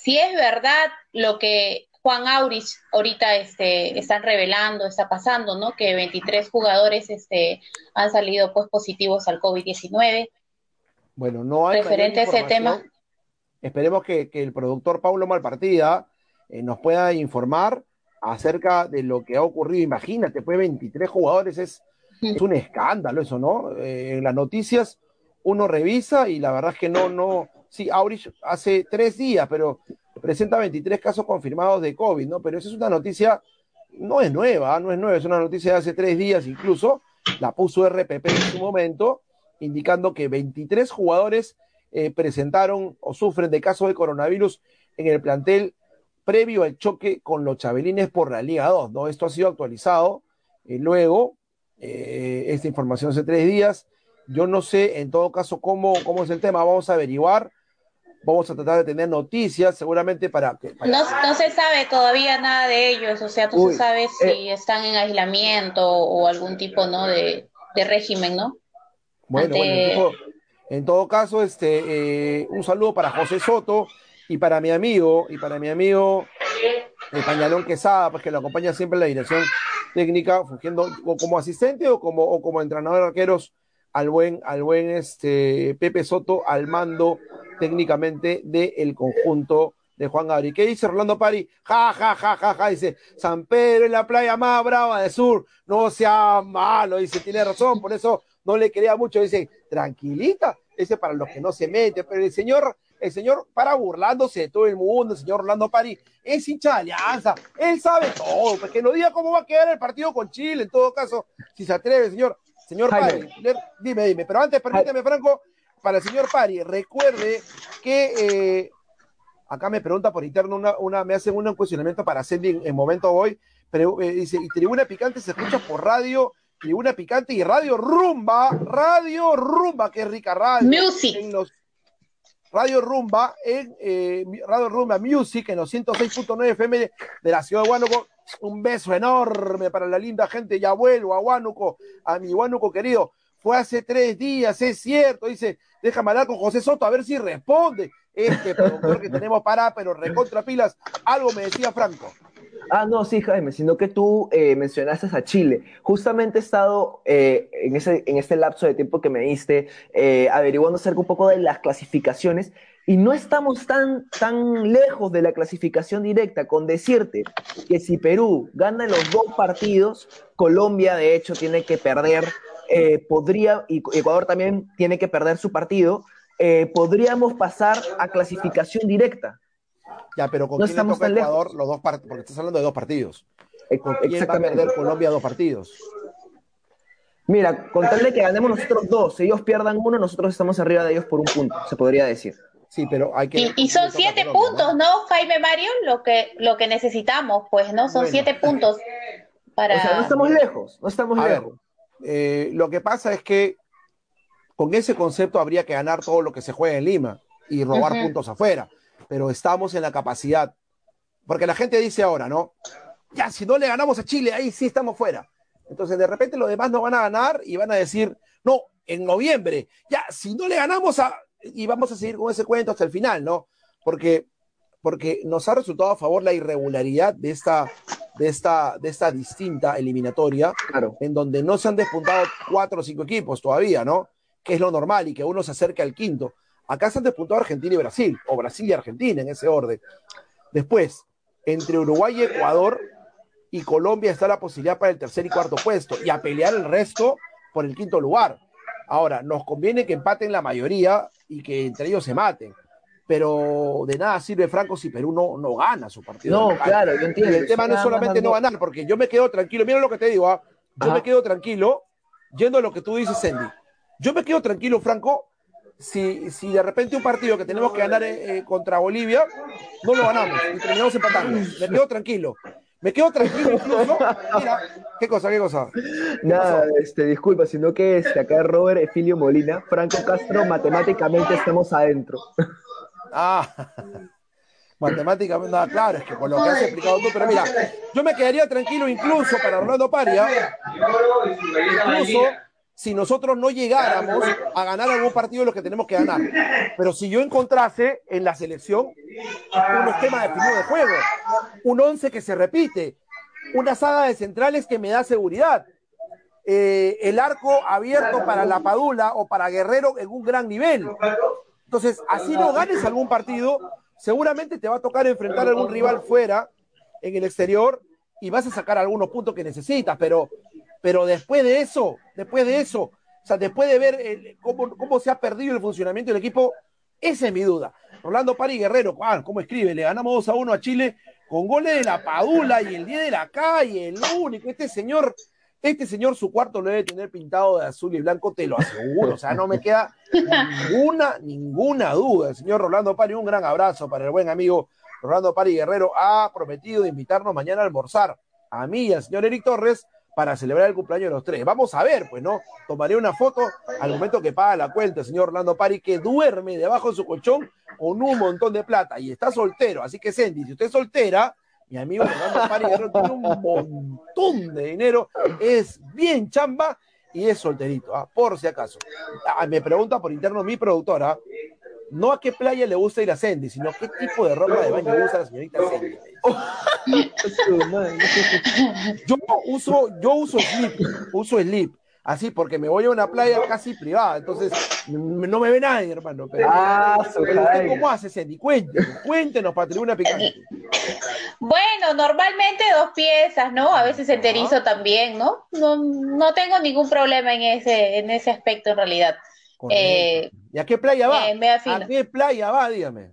A: si es verdad lo que Juan Aurich ahorita este, están revelando, está pasando, ¿no? Que 23 jugadores este, han salido pues positivos al COVID-19.
C: Bueno, no hay.
A: Referente a ese tema.
C: Esperemos que, el productor Paulo Malpartida eh, nos pueda informar acerca de lo que ha ocurrido. Imagínate, fue 23 jugadores, es, un escándalo eso, ¿no? Eh, en las noticias uno revisa y la verdad es que no, no, sí, Aurich hace tres días, pero presenta 23 casos confirmados de COVID, ¿no? Pero esa es una noticia, no es nueva, no es nueva, es una noticia de hace tres días incluso, la puso RPP en su momento, indicando que 23 jugadores eh, presentaron o sufren de casos de coronavirus en el plantel previo al choque con los chabelines por la Liga 2, ¿no? Esto ha sido actualizado eh, luego, eh, esta información hace tres días. Yo no sé, en todo caso, cómo, cómo es el tema, vamos a averiguar. Vamos a tratar de tener noticias, seguramente para que.
A: No, se sabe todavía nada de ellos, o sea, tú sabes si están en aislamiento o algún tipo ¿no? de, régimen, ¿no?
C: Bueno, bueno, en todo caso, este, eh, un saludo para José Soto y para mi amigo, y para mi amigo el Pañalón Quesada, pues que lo acompaña siempre en la dirección técnica, fungiendo como asistente o como, o como entrenador de arqueros al buen, al buen este, Pepe Soto al mando técnicamente del conjunto de Juan Gabriel. ¿Qué dice Rolando Pari? Ja, ja, ja, ja, ja, dice, San Pedro es la playa más brava de sur, no sea malo, dice, tiene razón, por eso no le quería mucho, dice, tranquilita, ese para los que no se meten, pero el señor, el señor para burlándose de todo el mundo, el señor Orlando Pari, es hincha de alianza, él sabe todo, pues que no diga cómo va a quedar el partido con Chile, en todo caso, si se atreve, señor, señor Pari, dime, dime, pero antes permíteme, Franco, para el señor Pari, recuerde que eh, acá me pregunta por interno, una, una, me hacen un cuestionamiento para hacer en, momento hoy, pero eh, dice, y Tribuna Picante se escucha por radio Tribuna Picante y Radio Rumba, Radio Rumba, que rica radio.
A: Music.
C: radio Rumba, en eh, Radio Rumba Music, en los 106.9 FM de la ciudad de Huánuco. Un beso enorme para la linda gente. Ya vuelvo a Huánuco, a mi Huánuco querido. Fue hace tres días, es cierto. Dice, déjame hablar con José Soto a ver si responde. Este productor que tenemos para, pero recontra pilas. Algo me decía Franco.
B: Ah, no, sí, Jaime, sino que tú eh, mencionaste a Chile. Justamente he estado eh, en, ese, en este lapso de tiempo que me diste eh, averiguando acerca un poco de las clasificaciones y no estamos tan, tan lejos de la clasificación directa con decirte que si Perú gana los dos partidos, Colombia de hecho tiene que perder, podría, y Ecuador también tiene que perder su partido, podríamos pasar a clasificación directa.
C: Ya, pero ¿con no quién estamos Ecuador los dos partidos? Porque estás hablando de dos partidos. Eh, ¿Con quién va a perder Colombia dos partidos?
B: Mira, con tal de que ganemos nosotros dos, si ellos pierdan uno, nosotros estamos arriba de ellos por un punto, se podría decir.
C: Sí, pero hay que.
A: Y, son siete puntos, ¿no? Jaime Mario? Lo que, lo que necesitamos, pues, ¿no? Son siete puntos para.
B: O sea, no estamos lejos, no estamos lejos.
C: Eh, lo que pasa es que con ese concepto habría que ganar todo lo que se juega en Lima y robar puntos afuera pero estamos en la capacidad. Porque la gente dice ahora, ¿no? Ya, si no le ganamos a Chile, ahí sí estamos fuera. Entonces, de repente los demás no van a ganar y van a decir, no, en noviembre, ya, si no le ganamos a... Y vamos a seguir con ese cuento hasta el final, ¿no? Porque, porque nos ha resultado a favor la irregularidad de esta, de esta, de esta distinta eliminatoria,
B: Claro.
C: en donde no se han despuntado cuatro o cinco equipos todavía, ¿no? Que es lo normal y que uno se acerque al quinto. Acá se han despuntado Argentina y Brasil, o Brasil y Argentina en ese orden. Después, entre Uruguay y Ecuador y Colombia está la posibilidad para el tercer y cuarto puesto y a pelear el resto por el quinto lugar. Ahora, nos conviene que empaten la mayoría y que entre ellos se maten. Pero de nada sirve Franco si Perú no, no gana su partido.
B: No, claro, yo
C: Y
B: entiendo.
C: el tema no es solamente no ganar, porque yo me quedo tranquilo. Mira lo que te digo, ¿ah? yo
B: Ajá.
C: me quedo tranquilo yendo a lo que tú dices, Sandy. Yo me quedo tranquilo, Franco, si, si de repente un partido que tenemos que ganar eh, eh, contra Bolivia, no lo ganamos y terminamos empatando. Me quedo tranquilo. Me quedo tranquilo incluso. Mira, ¿qué cosa, qué cosa?
B: Nada, este, disculpa, sino que este, acá Robert Efilio Molina, Franco Castro, matemáticamente estamos adentro.
C: Ah, matemáticamente, nada, claro, es que con lo que has explicado tú, pero mira, yo me quedaría tranquilo incluso para Orlando Paria, incluso si nosotros no llegáramos a ganar algún partido de los que tenemos que ganar. Pero si yo encontrase en la selección un esquema definido de juego, un once que se repite, una saga de centrales que me da seguridad, eh, el arco abierto para la Padula o para Guerrero en un gran nivel. Entonces, así no ganes algún partido, seguramente te va a tocar enfrentar a algún rival fuera, en el exterior, y vas a sacar algunos puntos que necesitas, pero, pero después de eso, después de eso, o sea, después de ver cómo, cómo se ha perdido el funcionamiento del equipo, esa es mi duda. Rolando Pari Guerrero, Juan, ¿cómo escribe? Le ganamos 2 a 1 a Chile con goles de la Padula y el 10 de la calle, el único, este señor, este señor su cuarto lo debe tener pintado de azul y blanco, te lo aseguro, o sea, no me queda ninguna, ninguna duda. El señor Rolando Pari, un gran abrazo para el buen amigo Rolando Pari Guerrero, ha prometido invitarnos mañana a almorzar a mí y al señor Eric Torres para celebrar el cumpleaños de los tres. Vamos a ver, pues, ¿no? Tomaré una foto al momento que paga la cuenta el señor Orlando Pari, que duerme debajo de su colchón con un montón de plata y está soltero. Así que, Sandy, si usted es soltera, mi amigo Orlando Pari tiene un montón de dinero, es bien chamba y es solterito, ¿ah? por si acaso. Ah, me pregunta por interno mi productora, no a qué playa le gusta ir a Sandy, sino qué tipo de ropa de baño usa la señorita Sandy. Yo uso, yo uso slip, uso slip, así porque me voy a una playa casi privada, entonces no me ve nadie, hermano. Pero,
B: Ah,
C: pero usted. ¿cómo hace, Sandy? Cuéntenos, cuéntenos para Tribuna Picante.
A: Bueno, normalmente dos piezas, ¿no? A veces enterizo también, ¿no? No, no tengo ningún problema en ese, en ese aspecto en realidad. Eh,
C: ¿Y a qué playa va?
A: eh, me.
C: ¿A qué playa va? Dígame.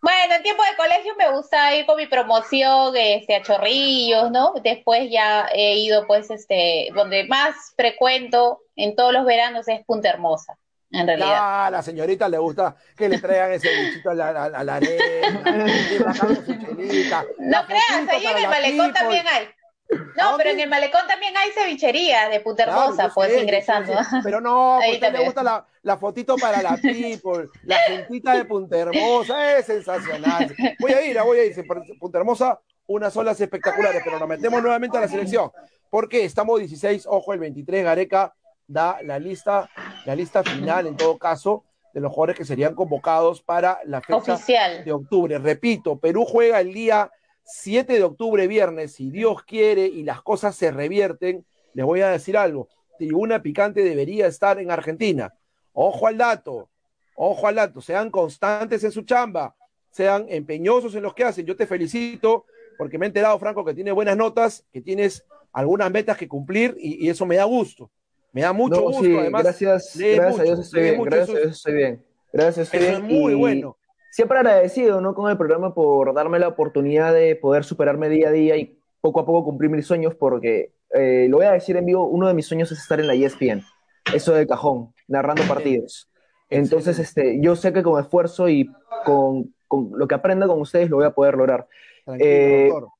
A: Bueno, en tiempo de colegio me gusta ir con mi promoción este, a Chorrillos, ¿no? Después ya he ido, pues, este, donde más frecuento en todos los veranos es Punta Hermosa, en realidad.
C: Ah, a la señorita le gusta que le traigan ese bichito a la, a a la arena, su chelita,
A: No creas, ahí en el malecón también hay.
C: ¿A
A: No, pero en el malecón también hay cevichería de Punta
C: Claro,
A: Hermosa,
C: yo
A: pues,
C: sé,
A: ingresando.
C: sé. Pero no,
A: Ahí
C: a usted le gusta la, la fotito para la people, la gentita de Punta Hermosa, es sensacional. Voy a ir, ah, voy a ir. Punta Hermosa, unas olas espectaculares, pero nos metemos nuevamente a la selección. Porque estamos 16, ojo, el 23, Gareca da la lista, la lista final, en todo caso, de los jugadores que serían convocados para la fecha
A: Oficial.
C: de octubre. Repito, Perú juega el día 7 de octubre, viernes, si Dios quiere y las cosas se revierten, les voy a decir algo. Tribuna Picante debería estar en Argentina. Ojo al dato, ojo al dato, sean constantes en su chamba, sean empeñosos en lo que hacen. Yo te felicito porque me he enterado, Franco, que tienes buenas notas, que tienes algunas metas que cumplir y, y eso me da gusto. Me da mucho
B: No,
C: gusto,
B: sí,
C: además.
B: gracias, gracias a Dios estoy bien, gracias a Dios estoy bien, gracias estoy
C: Eso
B: bien
C: es muy
B: y
C: bueno.
B: Siempre agradecido, ¿no? Con el programa por darme la oportunidad de poder superarme día a día y poco a poco cumplir mis sueños, porque eh, lo voy a decir en vivo, uno de mis sueños es estar en la ESPN, eso de cajón, narrando partidos. Entonces, este, yo sé que con esfuerzo y con, con lo que aprenda con ustedes lo voy a poder lograr. Eh,
C: doctor.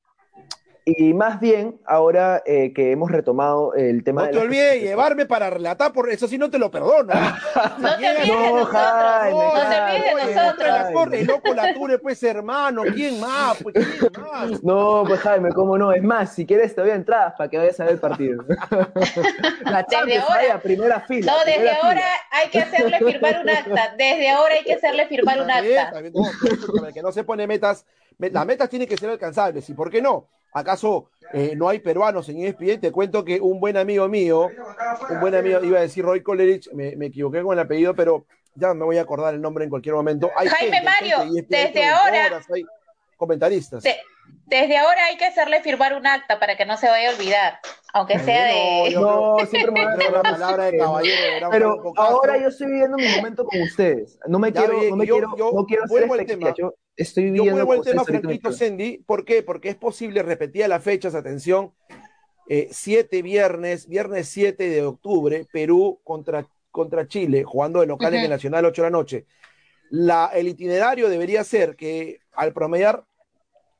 B: Y más bien, ahora eh, que hemos retomado el tema
C: No
B: de
C: te olvides de llevarme para relatar, por eso sí no te lo perdono.
A: No te olvides de
B: No,
A: nosotros.
B: Jaime,
A: No te
B: Jaime,
A: olvides de nosotros.
C: la corre, el loco la ture, pues hermano, ¿quién más? Pues, ¿quién más?
B: No, pues Jaime, ¿cómo no? Es más, si quieres te doy entradas para que vayas a ver el partido. la Champions,
A: ahora.
B: vaya, primera fila.
A: No, desde ahora
B: fila.
A: hay que hacerle firmar un acta. Desde ahora hay que hacerle firmar un
C: bien,
A: acta.
C: está bien. No, pero escúchame, que no se pone metas. me- Las metas tienen que ser alcanzables. ¿Y por qué no? ¿Acaso eh, no hay peruanos en ESPN? Te cuento que un buen amigo mío, un buen amigo, iba a decir Roy Coleridge, me, me equivoqué con el apellido, pero ya me voy a acordar el nombre en cualquier momento.
A: Hay Jaime Mario, e desde ahora.
C: Hay comentaristas.
A: Desde ahora hay que hacerle firmar un acta para que no se vaya a olvidar, aunque sea de.
B: No, siempre me la palabra de caballero. Pero ahora yo estoy viviendo mi momento con ustedes. No me quiero, no me quiero, no quiero
C: hacer el tema. Yo estoy viviendo. Yo vuelvo el tema, Franquito Sendy. ¿Por qué? Porque es posible, repetía las fechas, atención. 7 eh, viernes, viernes 7 de octubre, Perú contra contra Chile, jugando de local en el Nacional 8 de la noche. La, el itinerario debería ser que al promediar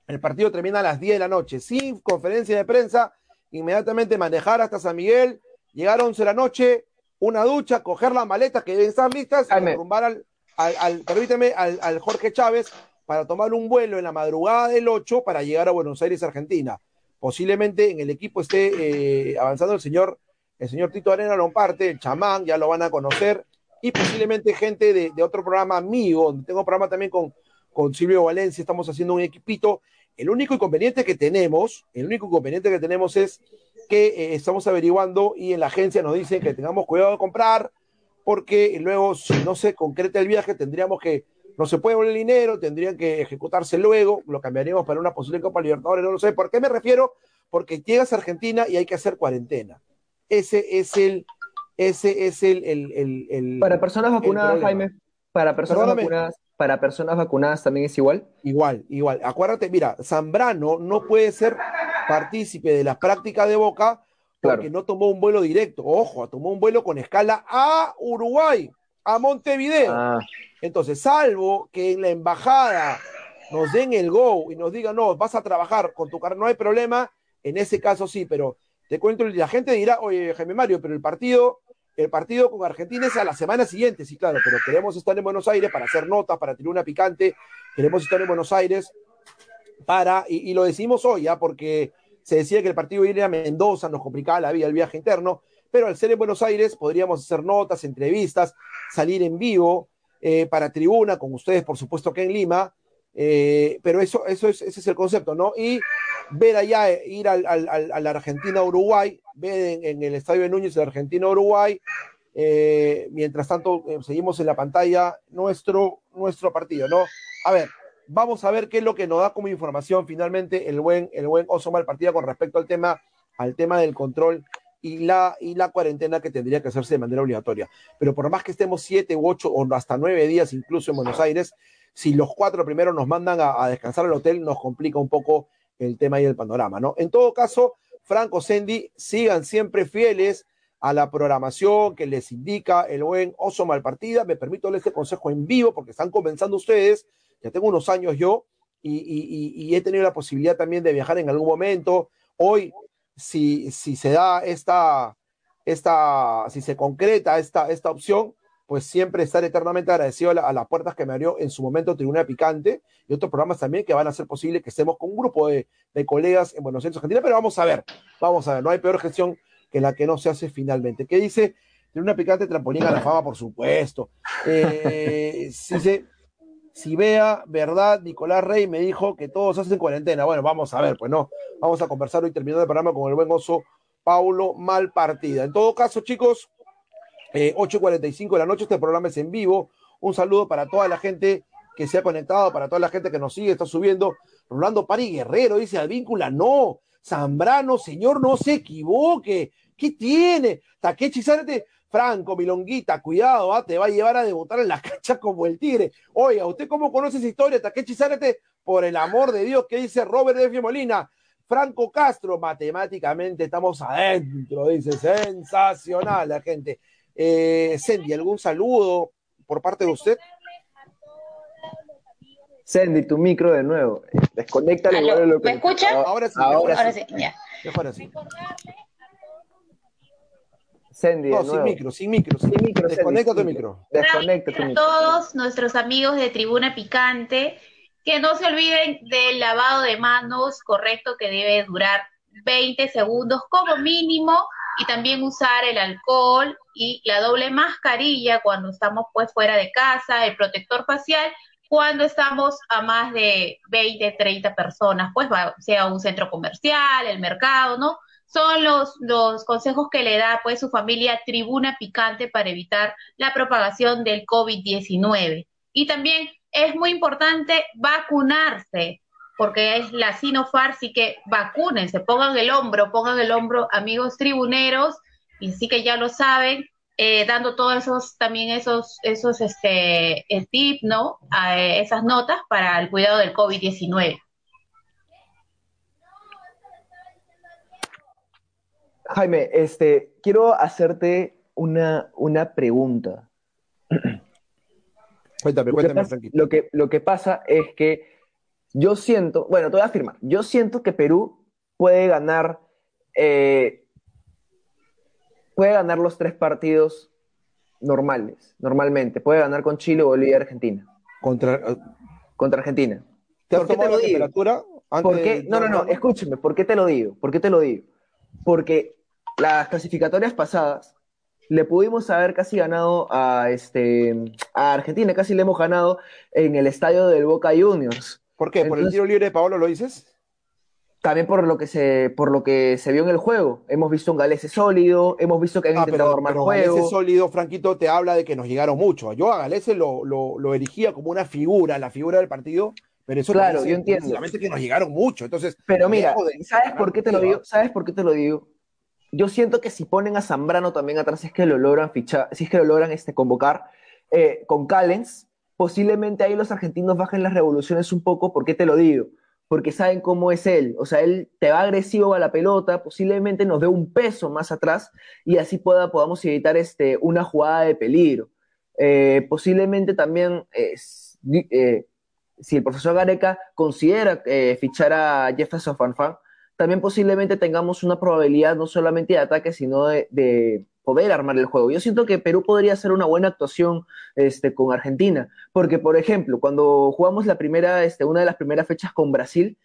C: el partido termina a las 10 de la noche, sin conferencia de prensa, inmediatamente manejar hasta San Miguel, llegar a 11 de la noche, una ducha, coger las maletas que deben estar listas y rumbar al, al, permíteme, al, al, Jorge Chávez para tomar un vuelo en la madrugada del 8 para llegar a Buenos Aires, Argentina. Posiblemente en el equipo esté eh, avanzando el señor el señor Tito Arena Lomparte, el chamán, ya lo van a conocer, y posiblemente gente de, otro programa mío, donde tengo programa también con, con Silvio Valencia, estamos haciendo un equipito. El único inconveniente que tenemos, el único inconveniente que tenemos es que eh, estamos averiguando y en la agencia nos dicen que tengamos cuidado de comprar, porque luego, si no se concreta el viaje, tendríamos que, no se puede volver el dinero, tendrían que ejecutarse luego, lo cambiaríamos para una posible Copa Libertadores, no lo sé. ¿Por qué me refiero? Porque llegas a Argentina y hay que hacer cuarentena. Ese es el, ese es el, el, el,
B: para personas vacunadas, Jaime, para personas vacunadas, para personas vacunadas también es igual.
C: Igual, igual. Acuérdate, mira, Zambrano no puede ser partícipe de las prácticas de Boca porque no tomó un vuelo directo. Ojo, tomó un vuelo con escala a Uruguay, a Montevideo. Ah. Entonces, salvo que en la embajada nos den el go y nos digan, no, vas a trabajar con tu carro, no hay problema, en ese caso sí, pero te cuento, la gente dirá, oye, Jaime Mario, pero el partido, el partido con Argentina es a la semana siguiente, sí, claro, pero queremos estar en Buenos Aires para hacer notas, para tener una picante, queremos estar en Buenos Aires para, y, lo decimos hoy, ¿ya? porque se decía que el partido iría a Mendoza, nos complicaba la vida, el viaje interno, pero al ser en Buenos Aires podríamos hacer notas, entrevistas, salir en vivo eh, para tribuna, con ustedes, por supuesto, que en Lima, eh, pero eso, eso es, ese es el concepto, ¿no? Y ver allá, eh, ir al, al, a la Argentina-Uruguay, ver en, el Estadio de Núñez de Argentina-Uruguay. Eh, mientras tanto, eh, seguimos en la pantalla nuestro, nuestro partido, ¿no? A ver, vamos a ver qué es lo que nos da como información finalmente el buen, el buen Osoma el partido con respecto al tema, al tema del control y la, y la cuarentena que tendría que hacerse de manera obligatoria. Pero por más que estemos siete u ocho o hasta nueve días incluso en Buenos Aires, si los cuatro primeros nos mandan a, descansar al hotel, nos complica un poco el tema y el panorama, ¿no? En todo caso, Franco Sendi, sigan siempre fieles a la programación que les indica el buen Oso Malpartida. Me permito darles este consejo en vivo porque están comenzando ustedes. Ya tengo unos años yo y, he tenido la posibilidad también de viajar en algún momento. Hoy, si, si se da esta, esta, si se concreta esta, esta opción, pues siempre estar eternamente agradecido a, las puertas que me abrió en su momento Tribuna Picante y otros programas también que van a hacer posible que estemos con un grupo de, colegas en Buenos Aires, Argentina, pero vamos a ver, vamos a ver, no hay peor gestión que la que no se hace finalmente. ¿Qué dice? Tribuna Picante, trampolín a la fama, por supuesto. Eh, si, vea, verdad, Nicolás Rey me dijo que todos hacen cuarentena. Bueno, vamos a ver, pues no, vamos a conversar hoy terminando el programa con el buen oso Paulo Malpartida. En todo caso, chicos, eh, 8.45 de la noche, este programa es en vivo. Un saludo para toda la gente que se ha conectado, para toda la gente que nos sigue, está subiendo. Rolando Pari Guerrero dice Advíncula, no. Zambrano, señor, no se equivoque. ¿Qué tiene? Takechi Zárate, Franco, Milonguita, cuidado, ¿ah? te va a llevar a debutar en la cancha como el tigre. Oiga, ¿usted cómo conoce esa historia, Takechi Zárate? Por el amor de Dios, ¿qué dice Robert F. Molina? Franco Castro, matemáticamente estamos adentro, dice, sensacional la gente. Eh, Sandy, ¿algún saludo por parte de usted?
B: Sandy, tu micro de nuevo. Desconecta
A: lo ¿Me escucha?
C: Ahora sí.
A: Ahora, sí. Ya.
C: Mejor así.
B: Sandy,
C: no, sin micro, sin micro, sin micro. Desconecta tu micro.
A: Desconecta tu micro. A todos nuestros amigos de Tribuna Picante, que no se olviden del lavado de manos correcto que debe durar 20 segundos como mínimo y también usar el alcohol y la doble mascarilla cuando estamos pues fuera de casa, el protector facial, cuando estamos a más de 20, 30 personas, pues sea un centro comercial, el mercado, ¿no? Son los, los consejos que le da pues su familia Tribuna Picante para evitar la propagación del COVID-19. Y también es muy importante vacunarse, porque es la Sinopharm, sí que vacúnense, pongan el hombro, pongan el hombro, amigos tribuneros, y sí que ya lo saben, eh, dando todos esos, también esos, esos este, tips, ¿no? esas notas para el cuidado del COVID-19.
B: Jaime, este, quiero hacerte una, una pregunta.
C: Cuéntame, cuéntame,
B: lo que, lo que pasa es que yo siento, bueno, te voy a afirmar, yo siento que Perú puede ganar eh, puede ganar los tres partidos normales, normalmente. Puede ganar con Chile, Bolivia y Argentina.
C: Contra, eh,
B: contra Argentina.
C: ¿Te ¿Por qué te lo digo?
B: no, no, no, escúcheme, ¿por qué te lo digo? ¿Por qué te lo digo? Porque las clasificatorias pasadas le pudimos haber casi ganado a, este, a Argentina, casi le hemos ganado en el estadio del Boca Juniors.
C: ¿Por qué? ¿Por el tiro libre de Paolo lo dices?
B: también por lo que se por lo que se vio en el juego. Hemos visto un Galese sólido, hemos visto que han ah, intentado armar pero juego. Galese
C: sólido, Franquito, te habla de que nos llegaron mucho. Yo a Galese lo, lo, erigía como una figura, la figura del partido, pero eso
B: claro, yo entiendo.
C: que nos llegaron mucho. Entonces,
B: pero mira, ¿sabes por qué te lo digo? ¿Sabes por qué te lo digo? Yo siento que si ponen a Zambrano también atrás, si es que lo logran fichar, si es que lo logran este, convocar eh, con Callens, posiblemente ahí los argentinos bajen las revoluciones un poco. ¿Por qué te lo digo? porque saben cómo es él. O sea, él te va agresivo a la pelota, posiblemente nos dé un peso más atrás y así pueda, podamos evitar este, una jugada de peligro. Eh, posiblemente también, eh, si el profesor Gareca considera eh, fichar a Jefferson Fanfan, también posiblemente tengamos una probabilidad no solamente de ataque, sino de poder armar el juego. Yo siento que Perú podría hacer una buena actuación este, con Argentina, porque, por ejemplo, cuando jugamos la primera, este, una de las primeras fechas con Brasil,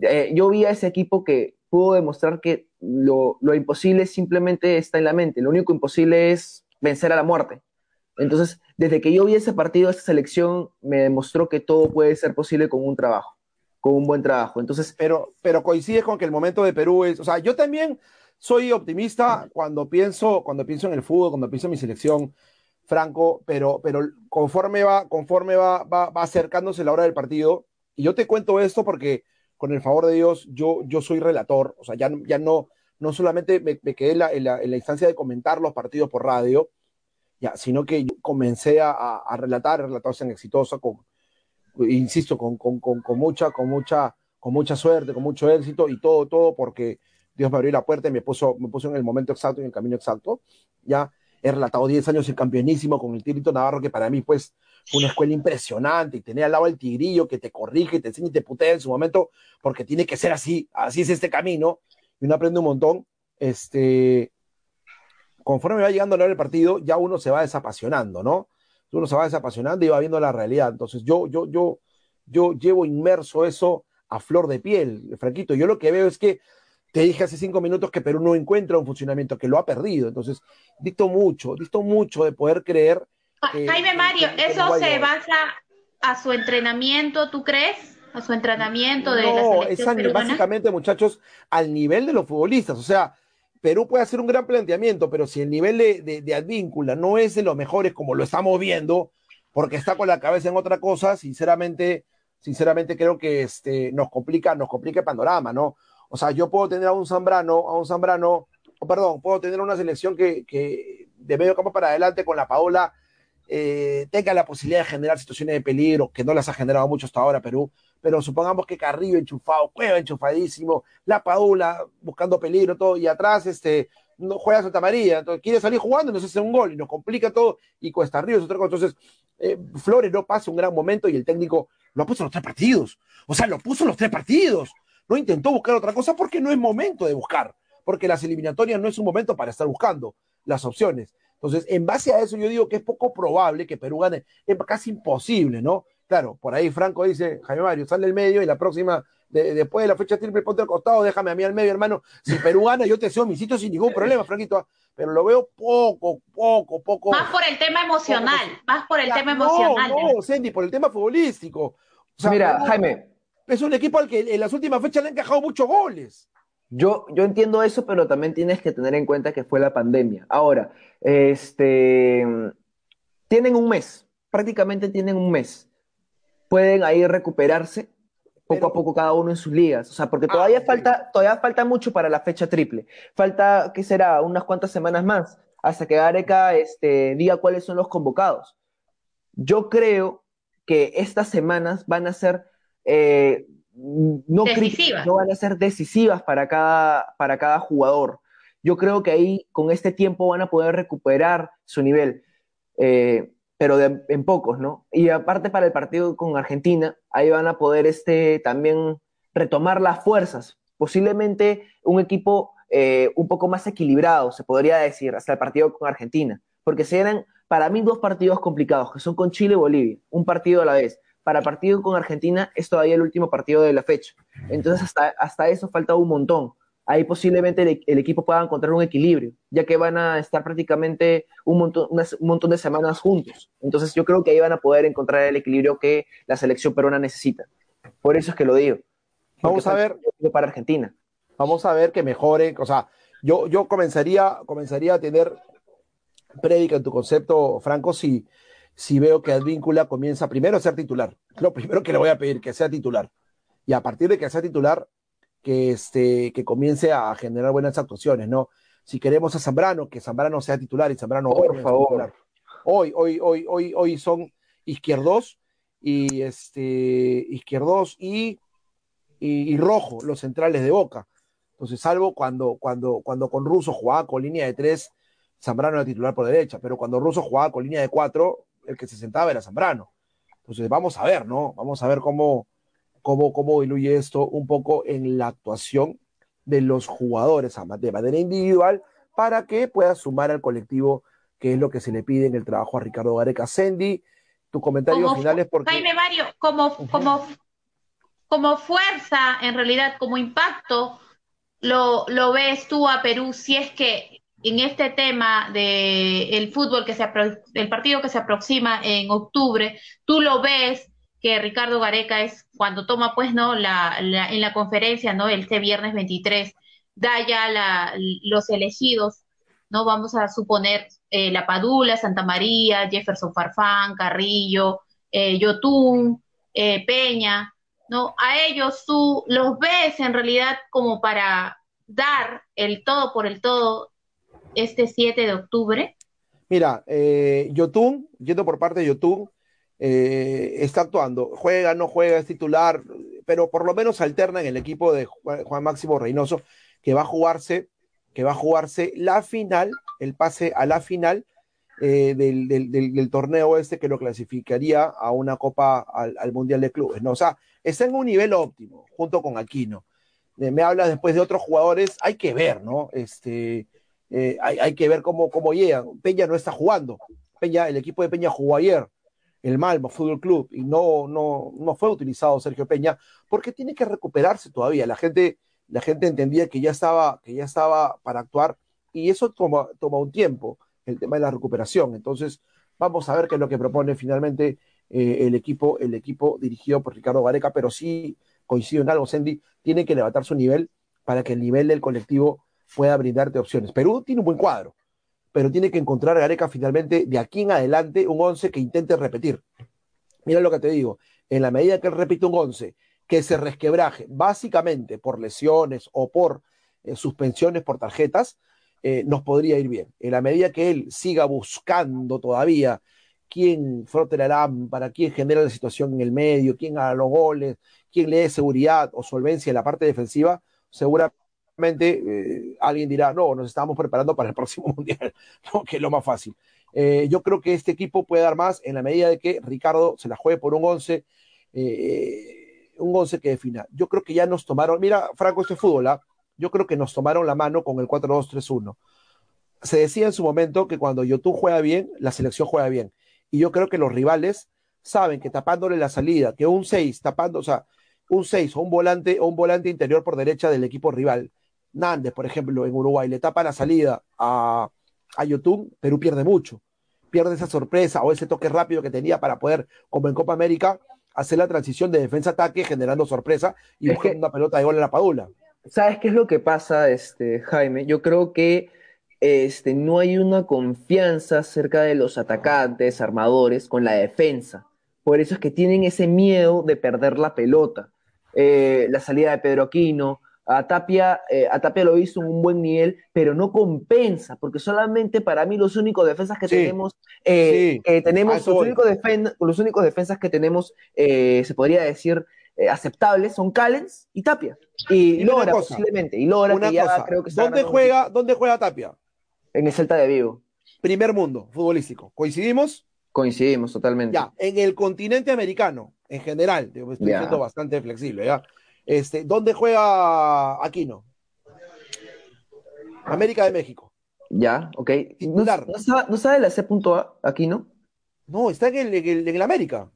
B: eh, yo vi a ese equipo que pudo demostrar que lo, imposible simplemente está en la mente, lo único imposible es vencer a la muerte. Entonces, desde que yo vi ese partido, esta selección me demostró que todo puede ser posible con un trabajo, con un buen trabajo. Entonces,
C: pero, pero coincide con que el momento de Perú es, o sea, yo también soy optimista cuando pienso, cuando pienso en el fútbol, cuando pienso en mi selección, Franco, pero, pero conforme, va, conforme va, va, acercándose la hora del partido, y yo te cuento esto porque con el favor de Dios, yo, yo soy relator, o sea, ya, ya no, no solamente me, quedé en la, en, la, instancia de comentar los partidos por radio, ya, sino que comencé a, a, relatar, relatarse en exitosa, con, insisto, con, con, con, con, mucha, con mucha, con mucha suerte, con mucho éxito y todo, todo porque Dios me abrió la puerta y me puso, me puso en el momento exacto y en el camino exacto. Ya he relatado 10 años en campeonísimo con el Tirito Navarro, que para mí, pues, fue una escuela impresionante y tener al lado el tigrillo que te corrige, te enseña y te putea en su momento, porque tiene que ser así, así es este camino, y uno aprende un montón. Este, conforme va llegando a la hora del partido, ya uno se va desapasionando, ¿no? Uno se va desapasionando y va viendo la realidad. Entonces, yo, yo, yo, yo llevo inmerso eso a flor de piel, Franquito. Yo lo que veo es que te dije hace cinco minutos que Perú no encuentra un funcionamiento, que lo ha perdido. Entonces, dicto mucho, dicto mucho de poder creer.
A: Jaime Mario, ¿eso se basa a su entrenamiento, tú crees? ¿A su entrenamiento de no, la selección
C: es básicamente, muchachos, al nivel de los futbolistas. O sea, Perú puede hacer un gran planteamiento, pero si el nivel de, advíncula no es de los mejores como lo estamos viendo, porque está con la cabeza en otra cosa, sinceramente, sinceramente creo que este, nos complica, nos complica el panorama, ¿no? O sea, yo puedo tener a un Zambrano, a un Zambrano, o perdón, puedo tener una selección que, que de medio campo para adelante con la Paola eh, tenga la posibilidad de generar situaciones de peligro, que no las ha generado mucho hasta ahora Perú, pero supongamos que Carrillo enchufado, Cueva enchufadísimo, la Paola buscando peligro, todo, y atrás este, no juega Santa María, entonces quiere salir jugando, entonces hace un gol y nos complica todo, y Cuesta Ríos, otra cosa. Entonces, eh, Flores no pasa un gran momento y el técnico lo ha puesto en los tres partidos. O sea, lo puso en los tres partidos no intentó buscar otra cosa porque no es momento de buscar, porque las eliminatorias no es un momento para estar buscando las opciones. Entonces, en base a eso, yo digo que es poco probable que Perú gane, es casi imposible, ¿no? Claro, por ahí Franco dice, Jaime Mario, sale el medio y la próxima después de la fecha triple, ponte al costado, déjame a mí al medio, hermano. Si Perú gana, yo te cedo mi sitio sin ningún problema, Franquito. ¿ah? Pero lo veo poco, poco, poco.
A: Más por el tema emocional, más por el tema emocional.
C: No, no, Sandy, por el tema futbolístico.
B: Mira, Jaime.
C: Es un equipo al que en las últimas fechas le han encajado muchos goles.
B: Yo, yo entiendo eso, pero también tienes que tener en cuenta que fue la pandemia. Ahora, este, tienen un mes, prácticamente tienen un mes. Pueden ahí recuperarse poco a poco cada uno en sus ligas. O sea, porque ah, todavía, falta, todavía falta mucho para la fecha triple. Falta, ¿qué será? Unas cuantas semanas más hasta que Gareca este, diga cuáles son los convocados. Yo creo que estas semanas van a ser eh, no, no van a ser decisivas para cada, para cada jugador. Yo creo que ahí con este tiempo van a poder recuperar su nivel, eh, pero en pocos, ¿no? Y aparte para el partido con Argentina, ahí van a poder este, también retomar las fuerzas. Posiblemente un equipo eh, un poco más equilibrado, se podría decir, hasta el partido con Argentina, porque serán para mí dos partidos complicados, que son con Chile y Bolivia, un partido a la vez para partido con Argentina es todavía el último partido de la fecha. Entonces, hasta, hasta eso falta un montón. Ahí posiblemente el, equipo pueda encontrar un equilibrio, ya que van a estar prácticamente un montón, un montón de semanas juntos. Entonces, yo creo que ahí van a poder encontrar el equilibrio que la selección peruana necesita. Por eso es que lo digo.
C: Vamos a ver.
B: Para Argentina.
C: Vamos a ver que mejore. O sea, yo, yo comenzaría, comenzaría a tener prédica en tu concepto, Franco, si si veo que Advíncula comienza primero a ser titular. Lo primero que le voy a pedir, que sea titular. Y a partir de que sea titular, que, este, que comience a generar buenas actuaciones, ¿no? Si queremos a Zambrano, que Zambrano sea titular y Zambrano
B: Por favor.
C: Hoy, hoy, hoy, hoy, hoy son izquierdos y este izquierdos y, y, rojo, los centrales de boca. Entonces, salvo cuando, cuando, cuando con Russo jugaba con línea de tres, Zambrano era titular por derecha, pero cuando Russo jugaba con línea de cuatro, el que se sentaba era Zambrano. Entonces, vamos a ver, ¿no? Vamos a ver cómo, cómo, cómo diluye esto un poco en la actuación de los jugadores de manera individual para que pueda sumar al colectivo, que es lo que se le pide en el trabajo a Ricardo Gareca. Sandy, tu comentario final es porque...
A: Jaime Mario, como, como, como fuerza, en realidad, como impacto, lo, lo ves tú a Perú si es que en este tema de el fútbol que se el partido que se aproxima en octubre, tú lo ves que Ricardo Gareca es cuando toma pues no la, en la conferencia no este viernes 23 da ya la, los elegidos no vamos a suponer eh, la Padula Santa María Jefferson Farfán Carrillo eh, Yotun eh, Peña no a ellos tú los ves en realidad como para dar el todo por el todo este 7 de octubre?
C: Mira, eh, Yotun, yendo por parte de Yotun, eh, está actuando. Juega, no juega, es titular, pero por lo menos alterna en el equipo de Juan Máximo Reynoso, que va a jugarse, que va a jugarse la final, el pase a la final eh, del, torneo este que lo clasificaría a una copa al, Mundial de Clubes. ¿no? O sea, está en un nivel óptimo, junto con Aquino. me habla después de otros jugadores, hay que ver, ¿no? Este, eh, hay, que ver cómo, cómo llegan. Peña no está jugando. Peña, el equipo de Peña jugó ayer, el Malmo Fútbol Club, y no, no, no fue utilizado Sergio Peña, porque tiene que recuperarse todavía. La gente, la gente entendía que ya estaba, que ya estaba para actuar, y eso toma, toma un tiempo, el tema de la recuperación. Entonces, vamos a ver qué es lo que propone finalmente eh, el equipo, el equipo dirigido por Ricardo Gareca, pero sí coincido en algo, Sandy, tiene que levantar su nivel para que el nivel del colectivo pueda brindarte opciones. Perú tiene un buen cuadro, pero tiene que encontrar Gareca finalmente de aquí en adelante un 11 que intente repetir. Mira lo que te digo, en la medida que él repite un 11 que se resquebraje básicamente por lesiones o por eh, suspensiones por tarjetas, eh, nos podría ir bien. En la medida que él siga buscando todavía quién frote la lámpara, quién genera la situación en el medio, quién haga los goles, quién le dé seguridad o solvencia en la parte defensiva, seguramente eh, alguien dirá, no, nos estamos preparando para el próximo mundial, que es lo más fácil. Eh, yo creo que este equipo puede dar más en la medida de que Ricardo se la juegue por un 11, eh, un 11 que defina. Yo creo que ya nos tomaron, mira, Franco, este fútbol, ¿ah? yo creo que nos tomaron la mano con el 4-2-3-1. Se decía en su momento que cuando YouTube juega bien, la selección juega bien. Y yo creo que los rivales saben que tapándole la salida, que un 6 tapando, o sea, un 6 o un volante o un volante interior por derecha del equipo rival. Nández, por ejemplo, en Uruguay, le tapa la salida a, a YouTube, Perú pierde mucho. Pierde esa sorpresa o ese toque rápido que tenía para poder, como en Copa América, hacer la transición de defensa-ataque generando sorpresa y buscando una pelota de gol en la padula.
B: ¿Sabes qué es lo que pasa, este, Jaime? Yo creo que este, no hay una confianza acerca de los atacantes, armadores, con la defensa. Por eso es que tienen ese miedo de perder la pelota. Eh, la salida de Pedro Aquino, a Tapia, eh, a Tapia lo hizo en un buen nivel, pero no compensa, porque solamente para mí los únicos defensas que tenemos, eh, tenemos los únicos, los únicos, defensas que tenemos, eh, se podría decir, aceptables son Callens y Tapia. Y, Lora, posiblemente. Y Lora, que ya creo que
C: ¿Dónde juega, ¿Dónde juega Tapia?
B: En el Celta de Vigo.
C: Primer mundo, futbolístico. ¿Coincidimos?
B: Coincidimos totalmente.
C: Ya, en el continente americano, en general, estoy siendo bastante flexible, ¿ya? Este, ¿Dónde juega Aquino? América de México.
B: Ya, ok. ¿No, ¿No, sabe, la C.A. Aquino?
C: No, está en el, en, América.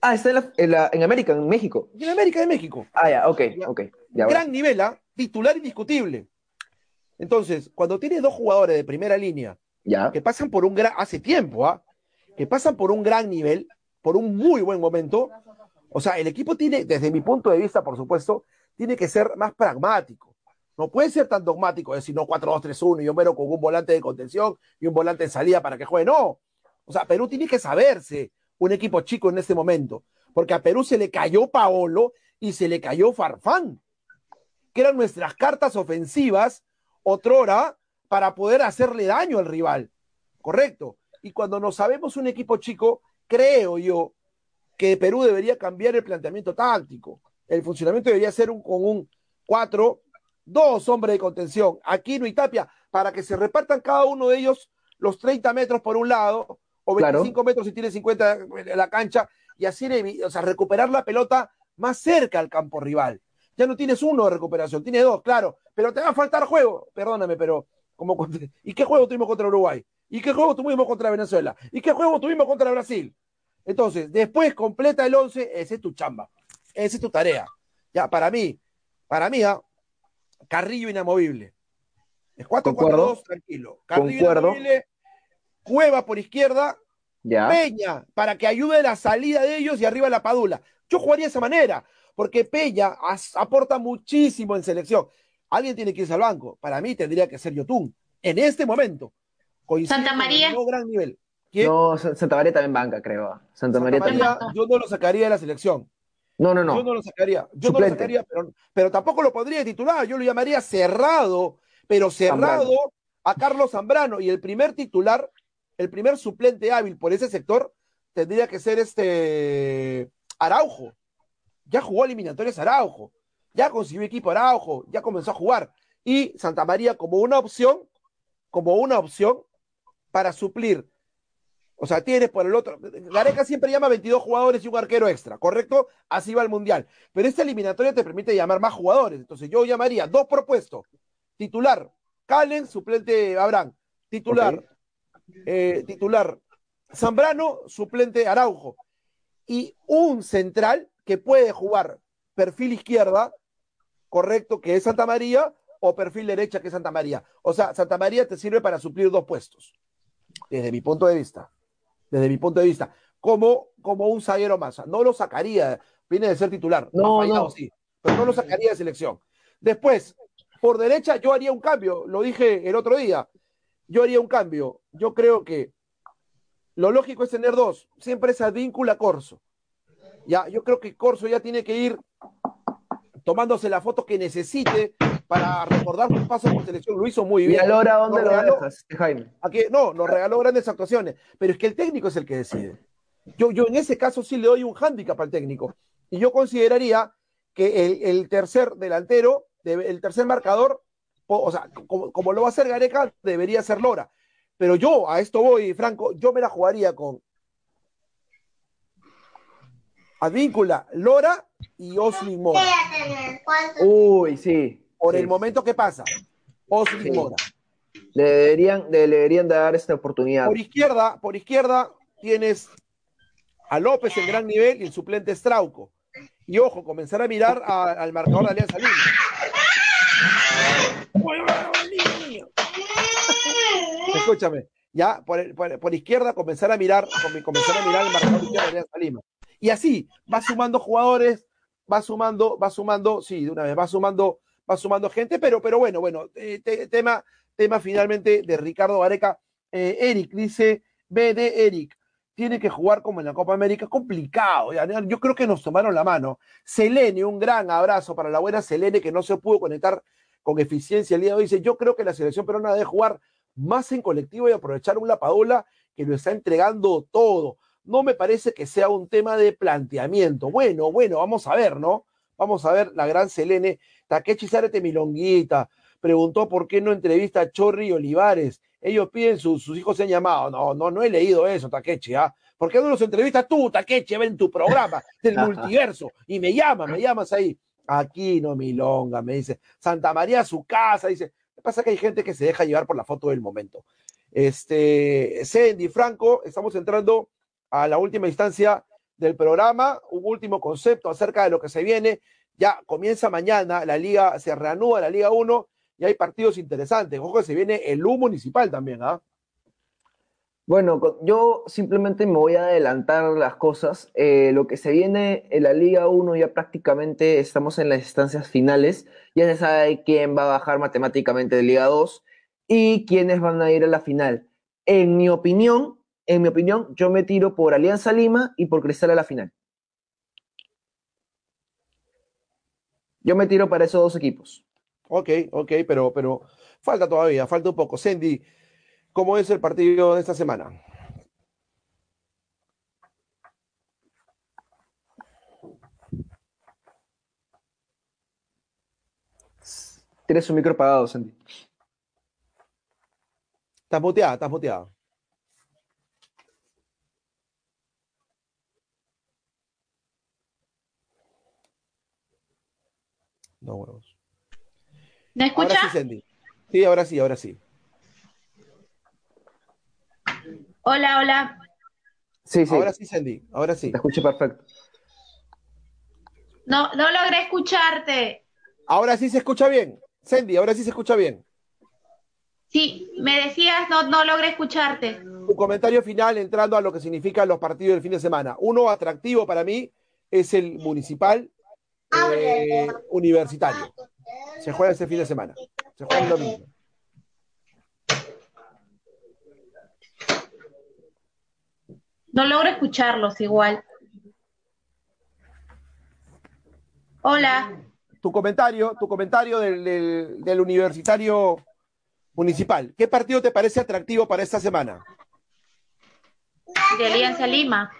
B: Ah, está en, la, en, América, en México.
C: En América de México.
B: Ah, ya, ok, ok.
C: Gran nivel, ¿ah? titular indiscutible. Entonces, cuando tienes dos jugadores de primera línea
B: ya.
C: que pasan por un gran, hace tiempo, ¿ah? que pasan por un gran nivel, por un muy buen momento, o sea, el equipo tiene, desde mi punto de vista, por supuesto, tiene que ser más pragmático. No puede ser tan dogmático, decir, no, 4-2-3-1 y Homero con un volante de contención y un volante de salida para que juegue. No. O sea, Perú tiene que saberse un equipo chico en este momento, porque a Perú se le cayó Paolo y se le cayó Farfán, que eran nuestras cartas ofensivas, otrora, para poder hacerle daño al rival. Correcto. Y cuando no sabemos un equipo chico, creo yo que Perú debería cambiar el planteamiento táctico. El funcionamiento debería ser un, con un 4, dos hombres de contención, Aquino y Tapia, para que se repartan cada uno de ellos los 30 metros por un lado, o 25 metros si tiene 50 en la cancha, y así o sea, recuperar la pelota más cerca al campo rival. Ya no tienes uno de recuperación, tienes dos, claro, pero te va a faltar juego, perdóname, pero como ¿y qué juego tuvimos contra Uruguay? ¿Y qué juego tuvimos contra Venezuela? ¿Y qué juego tuvimos contra Brasil? Entonces, después completa el 11, esa es tu chamba, esa es tu tarea. Ya, para mí, para mí, ¿ah? Carrillo inamovible. Es 4-4-2, tranquilo. Carrillo inamovible, Cueva por izquierda, Peña, para que ayude la salida de ellos y arriba la Padula. Yo jugaría de esa manera, porque Peña aporta muchísimo en selección. Alguien tiene que irse al banco. Para mí tendría que ser Yotun. En este momento.
A: Santa María.
C: No gran nivel.
B: No, Santa María también banca, creo. Santa, María,
C: Yo no lo sacaría de la selección.
B: No, no, no.
C: Yo no lo sacaría. Yo no lo sacaría, pero, tampoco lo podría titular. Yo lo llamaría cerrado, pero cerrado a Carlos Zambrano. Y el primer titular, el primer suplente hábil por ese sector, tendría que ser este Araujo. Ya jugó eliminatorias Araujo. Ya consiguió equipo Araujo. Ya comenzó a jugar. Y Santa María como una opción, como una opción para suplir o sea, tienes por el otro. Gareca siempre llama 22 jugadores y un arquero extra, ¿correcto? Así va el mundial. Pero esta eliminatoria te permite llamar más jugadores. Entonces yo llamaría dos propuestos: titular, Calen, suplente Abraham. Titular, eh, titular, Zambrano, suplente Araujo. Y un central que puede jugar perfil izquierda, correcto, que es Santa María, o perfil derecha, que es Santa María. O sea, Santa María te sirve para suplir dos puestos, desde mi punto de vista desde mi punto de vista, como, como un zaguero más. No lo sacaría, viene de ser titular.
B: No, no.
C: Sí, pero no lo sacaría de selección. Después, por derecha, yo haría un cambio, lo dije el otro día. Yo haría un cambio. Yo creo que lo lógico es tener dos. Siempre esa víncula Corso. Ya, yo creo que Corso ya tiene que ir tomándose la foto que necesite para recordar sus pasos por selección. Lo hizo muy bien.
B: ¿Y ahora dónde lo dejas, Jaime?
C: Aquí, no, nos regaló grandes actuaciones, pero es que el técnico es el que decide. Yo, yo en ese caso sí le doy un hándicap al técnico. Y yo consideraría que el, tercer delantero, el tercer marcador, o, sea, como, lo va a hacer Gareca, debería ser Lora. Pero yo, a esto voy, Franco, yo me la jugaría con Advíncula, Lora y Oslin.
B: Uy, sí
C: por el momento que pasa. O sí.
B: Le deberían, le deberían dar esta oportunidad.
C: Por izquierda, por izquierda tienes a López en gran nivel y el suplente Strauco. y ojo, comenzar a mirar al marcador de Alianza Lima. Escúchame, ya por, por, izquierda comenzar a mirar, comenzar a mirar el marcador de Alianza Lima. Y así, va sumando jugadores, va sumando, va sumando, sí, de una vez, va sumando, va sumando gente, pero, pero bueno, bueno, eh, tema, tema finalmente de Ricardo Vareca. Eh, Eric dice, BD Eric, tiene que jugar como en la Copa América, complicado. Yo creo que nos tomaron la mano. Selene, un gran abrazo para la buena Selene que no se pudo conectar con eficiencia el día de hoy. Dice, yo creo que la selección peruana debe jugar más en colectivo y aprovechar un Lapadula que lo está entregando todo. No me parece que sea un tema de planteamiento. Bueno, bueno, vamos a ver, ¿no? Vamos a ver la gran Selene. Takechi Zárate Milonguita preguntó por qué no entrevista a Chorri y Olivares. Ellos piden, sus, sus hijos se han llamado. No, no, no he leído eso, Takechi, ¿ah? ¿Por qué no los entrevistas tú, Takechi, en tu programa del multiverso? Y me llamas, me llamas ahí. Aquí no, Milonga, me dice. Santa María, su casa, dice. Me pasa que hay gente que se deja llevar por la foto del momento. Este, Sandy Franco, estamos entrando a la última instancia del programa, un último concepto acerca de lo que se viene. Ya comienza mañana la liga, se reanuda la Liga 1 y hay partidos interesantes. Ojo, se viene el U municipal también, ¿ah?
B: Bueno, yo simplemente me voy a adelantar las cosas. Eh, lo que se viene en la Liga 1 ya prácticamente estamos en las instancias finales. Ya se sabe quién va a bajar matemáticamente de Liga 2 y quiénes van a ir a la final. En mi opinión, en mi opinión, yo me tiro por Alianza Lima y por Cristal a la final. Yo me tiro para esos dos equipos.
C: Ok, ok, pero, pero falta todavía, falta un poco. Sandy, ¿cómo es el partido de esta semana?
B: Tienes su micro apagado, Sandy.
C: Estás muteada, estás muteada. No huevos.
A: ¿Me escucha?
C: Ahora sí, Sandy. Sí, ahora sí, ahora sí.
A: Hola, hola.
B: Sí, sí.
C: Ahora sí, Sandy, ahora sí.
B: Te escucho perfecto.
A: No, no logré escucharte.
C: Ahora sí se escucha bien. Sandy, ahora sí se escucha bien.
A: Sí, me decías, no, no logré escucharte.
C: Un comentario final entrando a lo que significan los partidos del fin de semana. Uno atractivo para mí es el municipal eh, universitario. Se juega este fin de semana. Se juega el domingo.
A: No logro escucharlos igual. Hola.
C: Tu comentario, tu comentario del, del, universitario municipal. ¿Qué partido te parece atractivo para esta semana?
A: De Alianza Lima.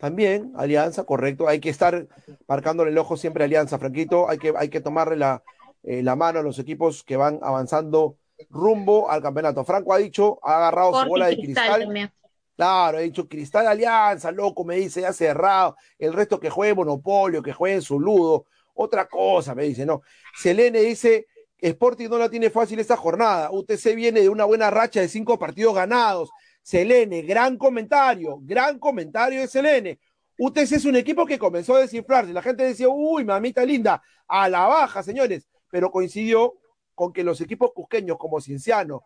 C: También, Alianza, correcto. Hay que estar marcándole el ojo siempre a Alianza, Franquito. Hay que, hay que tomarle la, eh, la mano a los equipos que van avanzando rumbo al campeonato. Franco ha dicho, ha agarrado su bola de cristal. Claro, ha dicho Cristal Alianza, loco, me dice, ya cerrado. El resto que juegue Monopolio, que juegue en su ludo. Otra cosa, me dice, no. Selene dice, Sporting no la tiene fácil esta jornada. UTC viene de una buena racha de cinco partidos ganados. Selene, gran comentario, gran comentario de Selene. UTC es un equipo que comenzó a desinflarse. La gente decía, uy, mamita linda, a la baja, señores pero coincidió con que los equipos cusqueños como Cienciano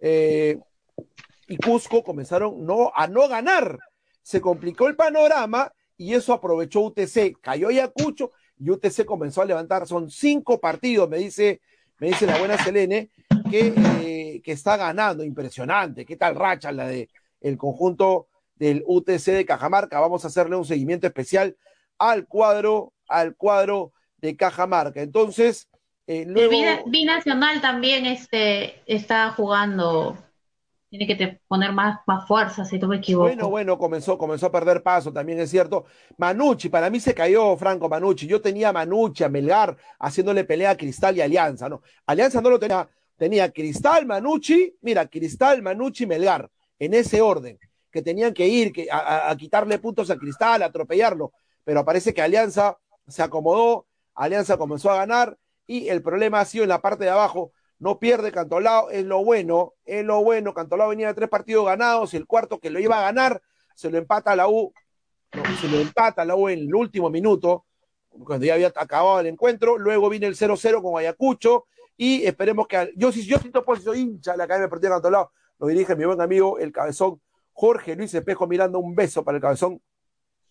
C: eh, y Cusco comenzaron no, a no ganar. Se complicó el panorama y eso aprovechó UTC. Cayó Ayacucho y UTC comenzó a levantar. Son cinco partidos, me dice, me dice la buena Selene, que, eh, que está ganando. Impresionante. ¿Qué tal racha la de el conjunto del UTC de Cajamarca? Vamos a hacerle un seguimiento especial al cuadro, al cuadro de Cajamarca. Entonces,
A: eh, Binacional también este, está jugando. Tiene que poner más, más fuerza, si no me equivoco.
C: Bueno, bueno, comenzó, comenzó a perder paso, también es cierto. Manucci, para mí se cayó Franco Manucci. Yo tenía a Manucci, a Melgar, haciéndole pelea a Cristal y Alianza, ¿no? Alianza no lo tenía. Tenía Cristal, Manucci, mira, Cristal, Manucci, Melgar, en ese orden, que tenían que ir que, a, a quitarle puntos a Cristal, a atropellarlo. Pero parece que Alianza se acomodó, Alianza comenzó a ganar y el problema ha sido en la parte de abajo. No pierde Cantolao, es lo bueno, es lo bueno. Cantolao venía de tres partidos ganados, el cuarto que lo iba a ganar se lo empata a la U, se lo empata la U en el último minuto. cuando ya había acabado el encuentro, luego viene el 0-0 con Ayacucho, y esperemos que, yo sí, yo siento pues, soy hincha de la Academia Deportiva de Cantolao, lo dirige mi buen amigo, el cabezón Jorge Luis Espejo, mirando un beso para el cabezón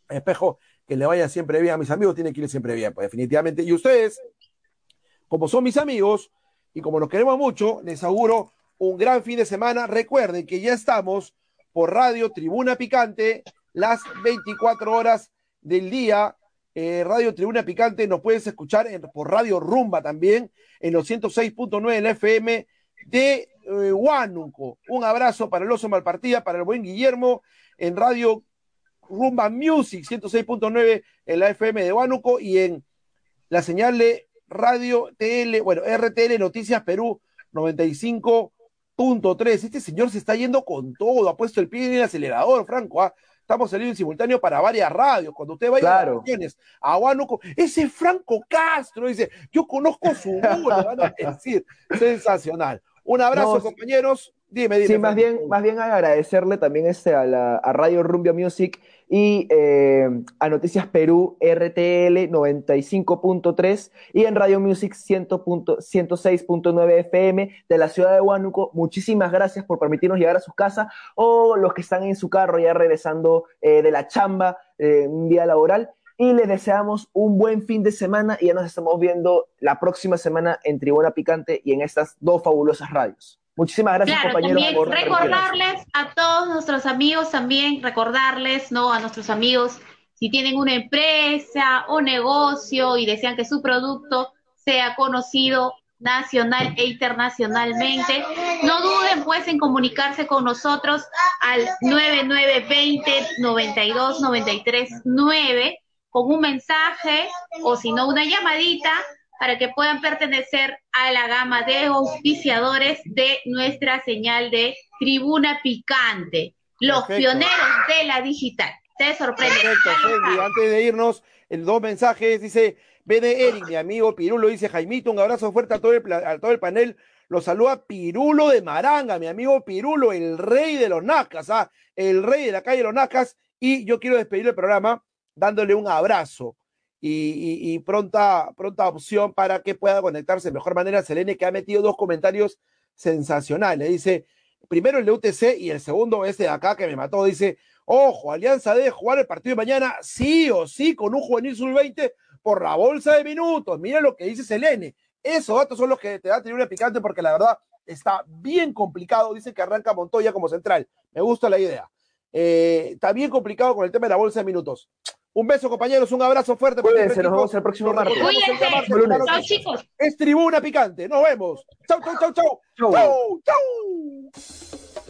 C: Espejo, que le vaya siempre bien a mis amigos, tiene que ir siempre bien, pues definitivamente, y ustedes, como son mis amigos, y como nos queremos mucho, les auguro un gran fin de semana, recuerden que ya estamos por Radio Tribuna Picante, las 24 horas del día, eh, Radio Tribuna Picante, nos puedes escuchar por Radio Rumba también, en los 106.9 del FM de eh, Huánuco. Un abrazo para el oso Malpartida, para el buen Guillermo, en Radio Rumba Music 106.9 en la FM de Huánuco y en la señal de Radio TL, bueno, RTL Noticias Perú 95.3. Este señor se está yendo con todo, ha puesto el pie en el acelerador, Franco. ¿ah? Estamos saliendo en simultáneo para varias radios. Cuando usted vaya a las a Huánuco, ese Franco Castro dice, yo conozco su voz, van a decir. Sensacional. Un abrazo, compañeros. Dime, dime.
B: Sí, más bien, más bien agradecerle también este a, la, a Radio Rumbia Music y eh, a Noticias Perú RTL 95.3 y en Radio Music 106.9 FM de la ciudad de Huánuco. Muchísimas gracias por permitirnos llegar a sus casas o los que están en su carro ya regresando eh, de la chamba, eh, un día laboral. Y les deseamos un buen fin de semana y ya nos estamos viendo la próxima semana en Tribuna Picante y en estas dos fabulosas radios. Muchísimas gracias, compañeros.
A: También recordarles a todos nuestros amigos también, recordarles, ¿no? A nuestros amigos, si tienen una empresa o negocio y desean que su producto sea conocido nacional e internacionalmente, no duden pues en comunicarse con nosotros al 9920 92 93 9 con un mensaje o si no una llamadita para que puedan pertenecer a la gama de auspiciadores de nuestra señal de Tribuna Picante, los pioneros de la digital. Te sorprende.
C: Antes de irnos, el dos mensajes dice, de Eric, mi amigo Pirulo, dice Jaimito, un abrazo fuerte a todo el, a todo el panel. Lo saluda Pirulo de Maranga, mi amigo Pirulo, el rey de los Nacas, ¿ah? el rey de la calle de los Nacas. Y yo quiero despedir el programa dándole un abrazo y, pronta, pronta opción para que pueda conectarse de mejor manera. Selene, que ha metido dos comentarios sensacionales. Dice, primero el de UTC y el segundo este de acá que me mató. Dice, ojo, Alianza debe jugar el partido de mañana sí o sí con un juvenil sub-20 por la bolsa de minutos. Mira lo que dice Selene. Esos datos son los que te da una picante porque la verdad está bien complicado. Dice que arranca Montoya como central. Me gusta la idea. Eh, está bien complicado con el tema de la bolsa de minutos. Un beso, compañeros, un abrazo fuerte.
B: Cuídense, nos vemos el próximo martes.
A: Cuídense. Chao, chicos.
C: Es Tribuna Picante. Nos vemos. Chau, chau, chau, chau. Chau, chau.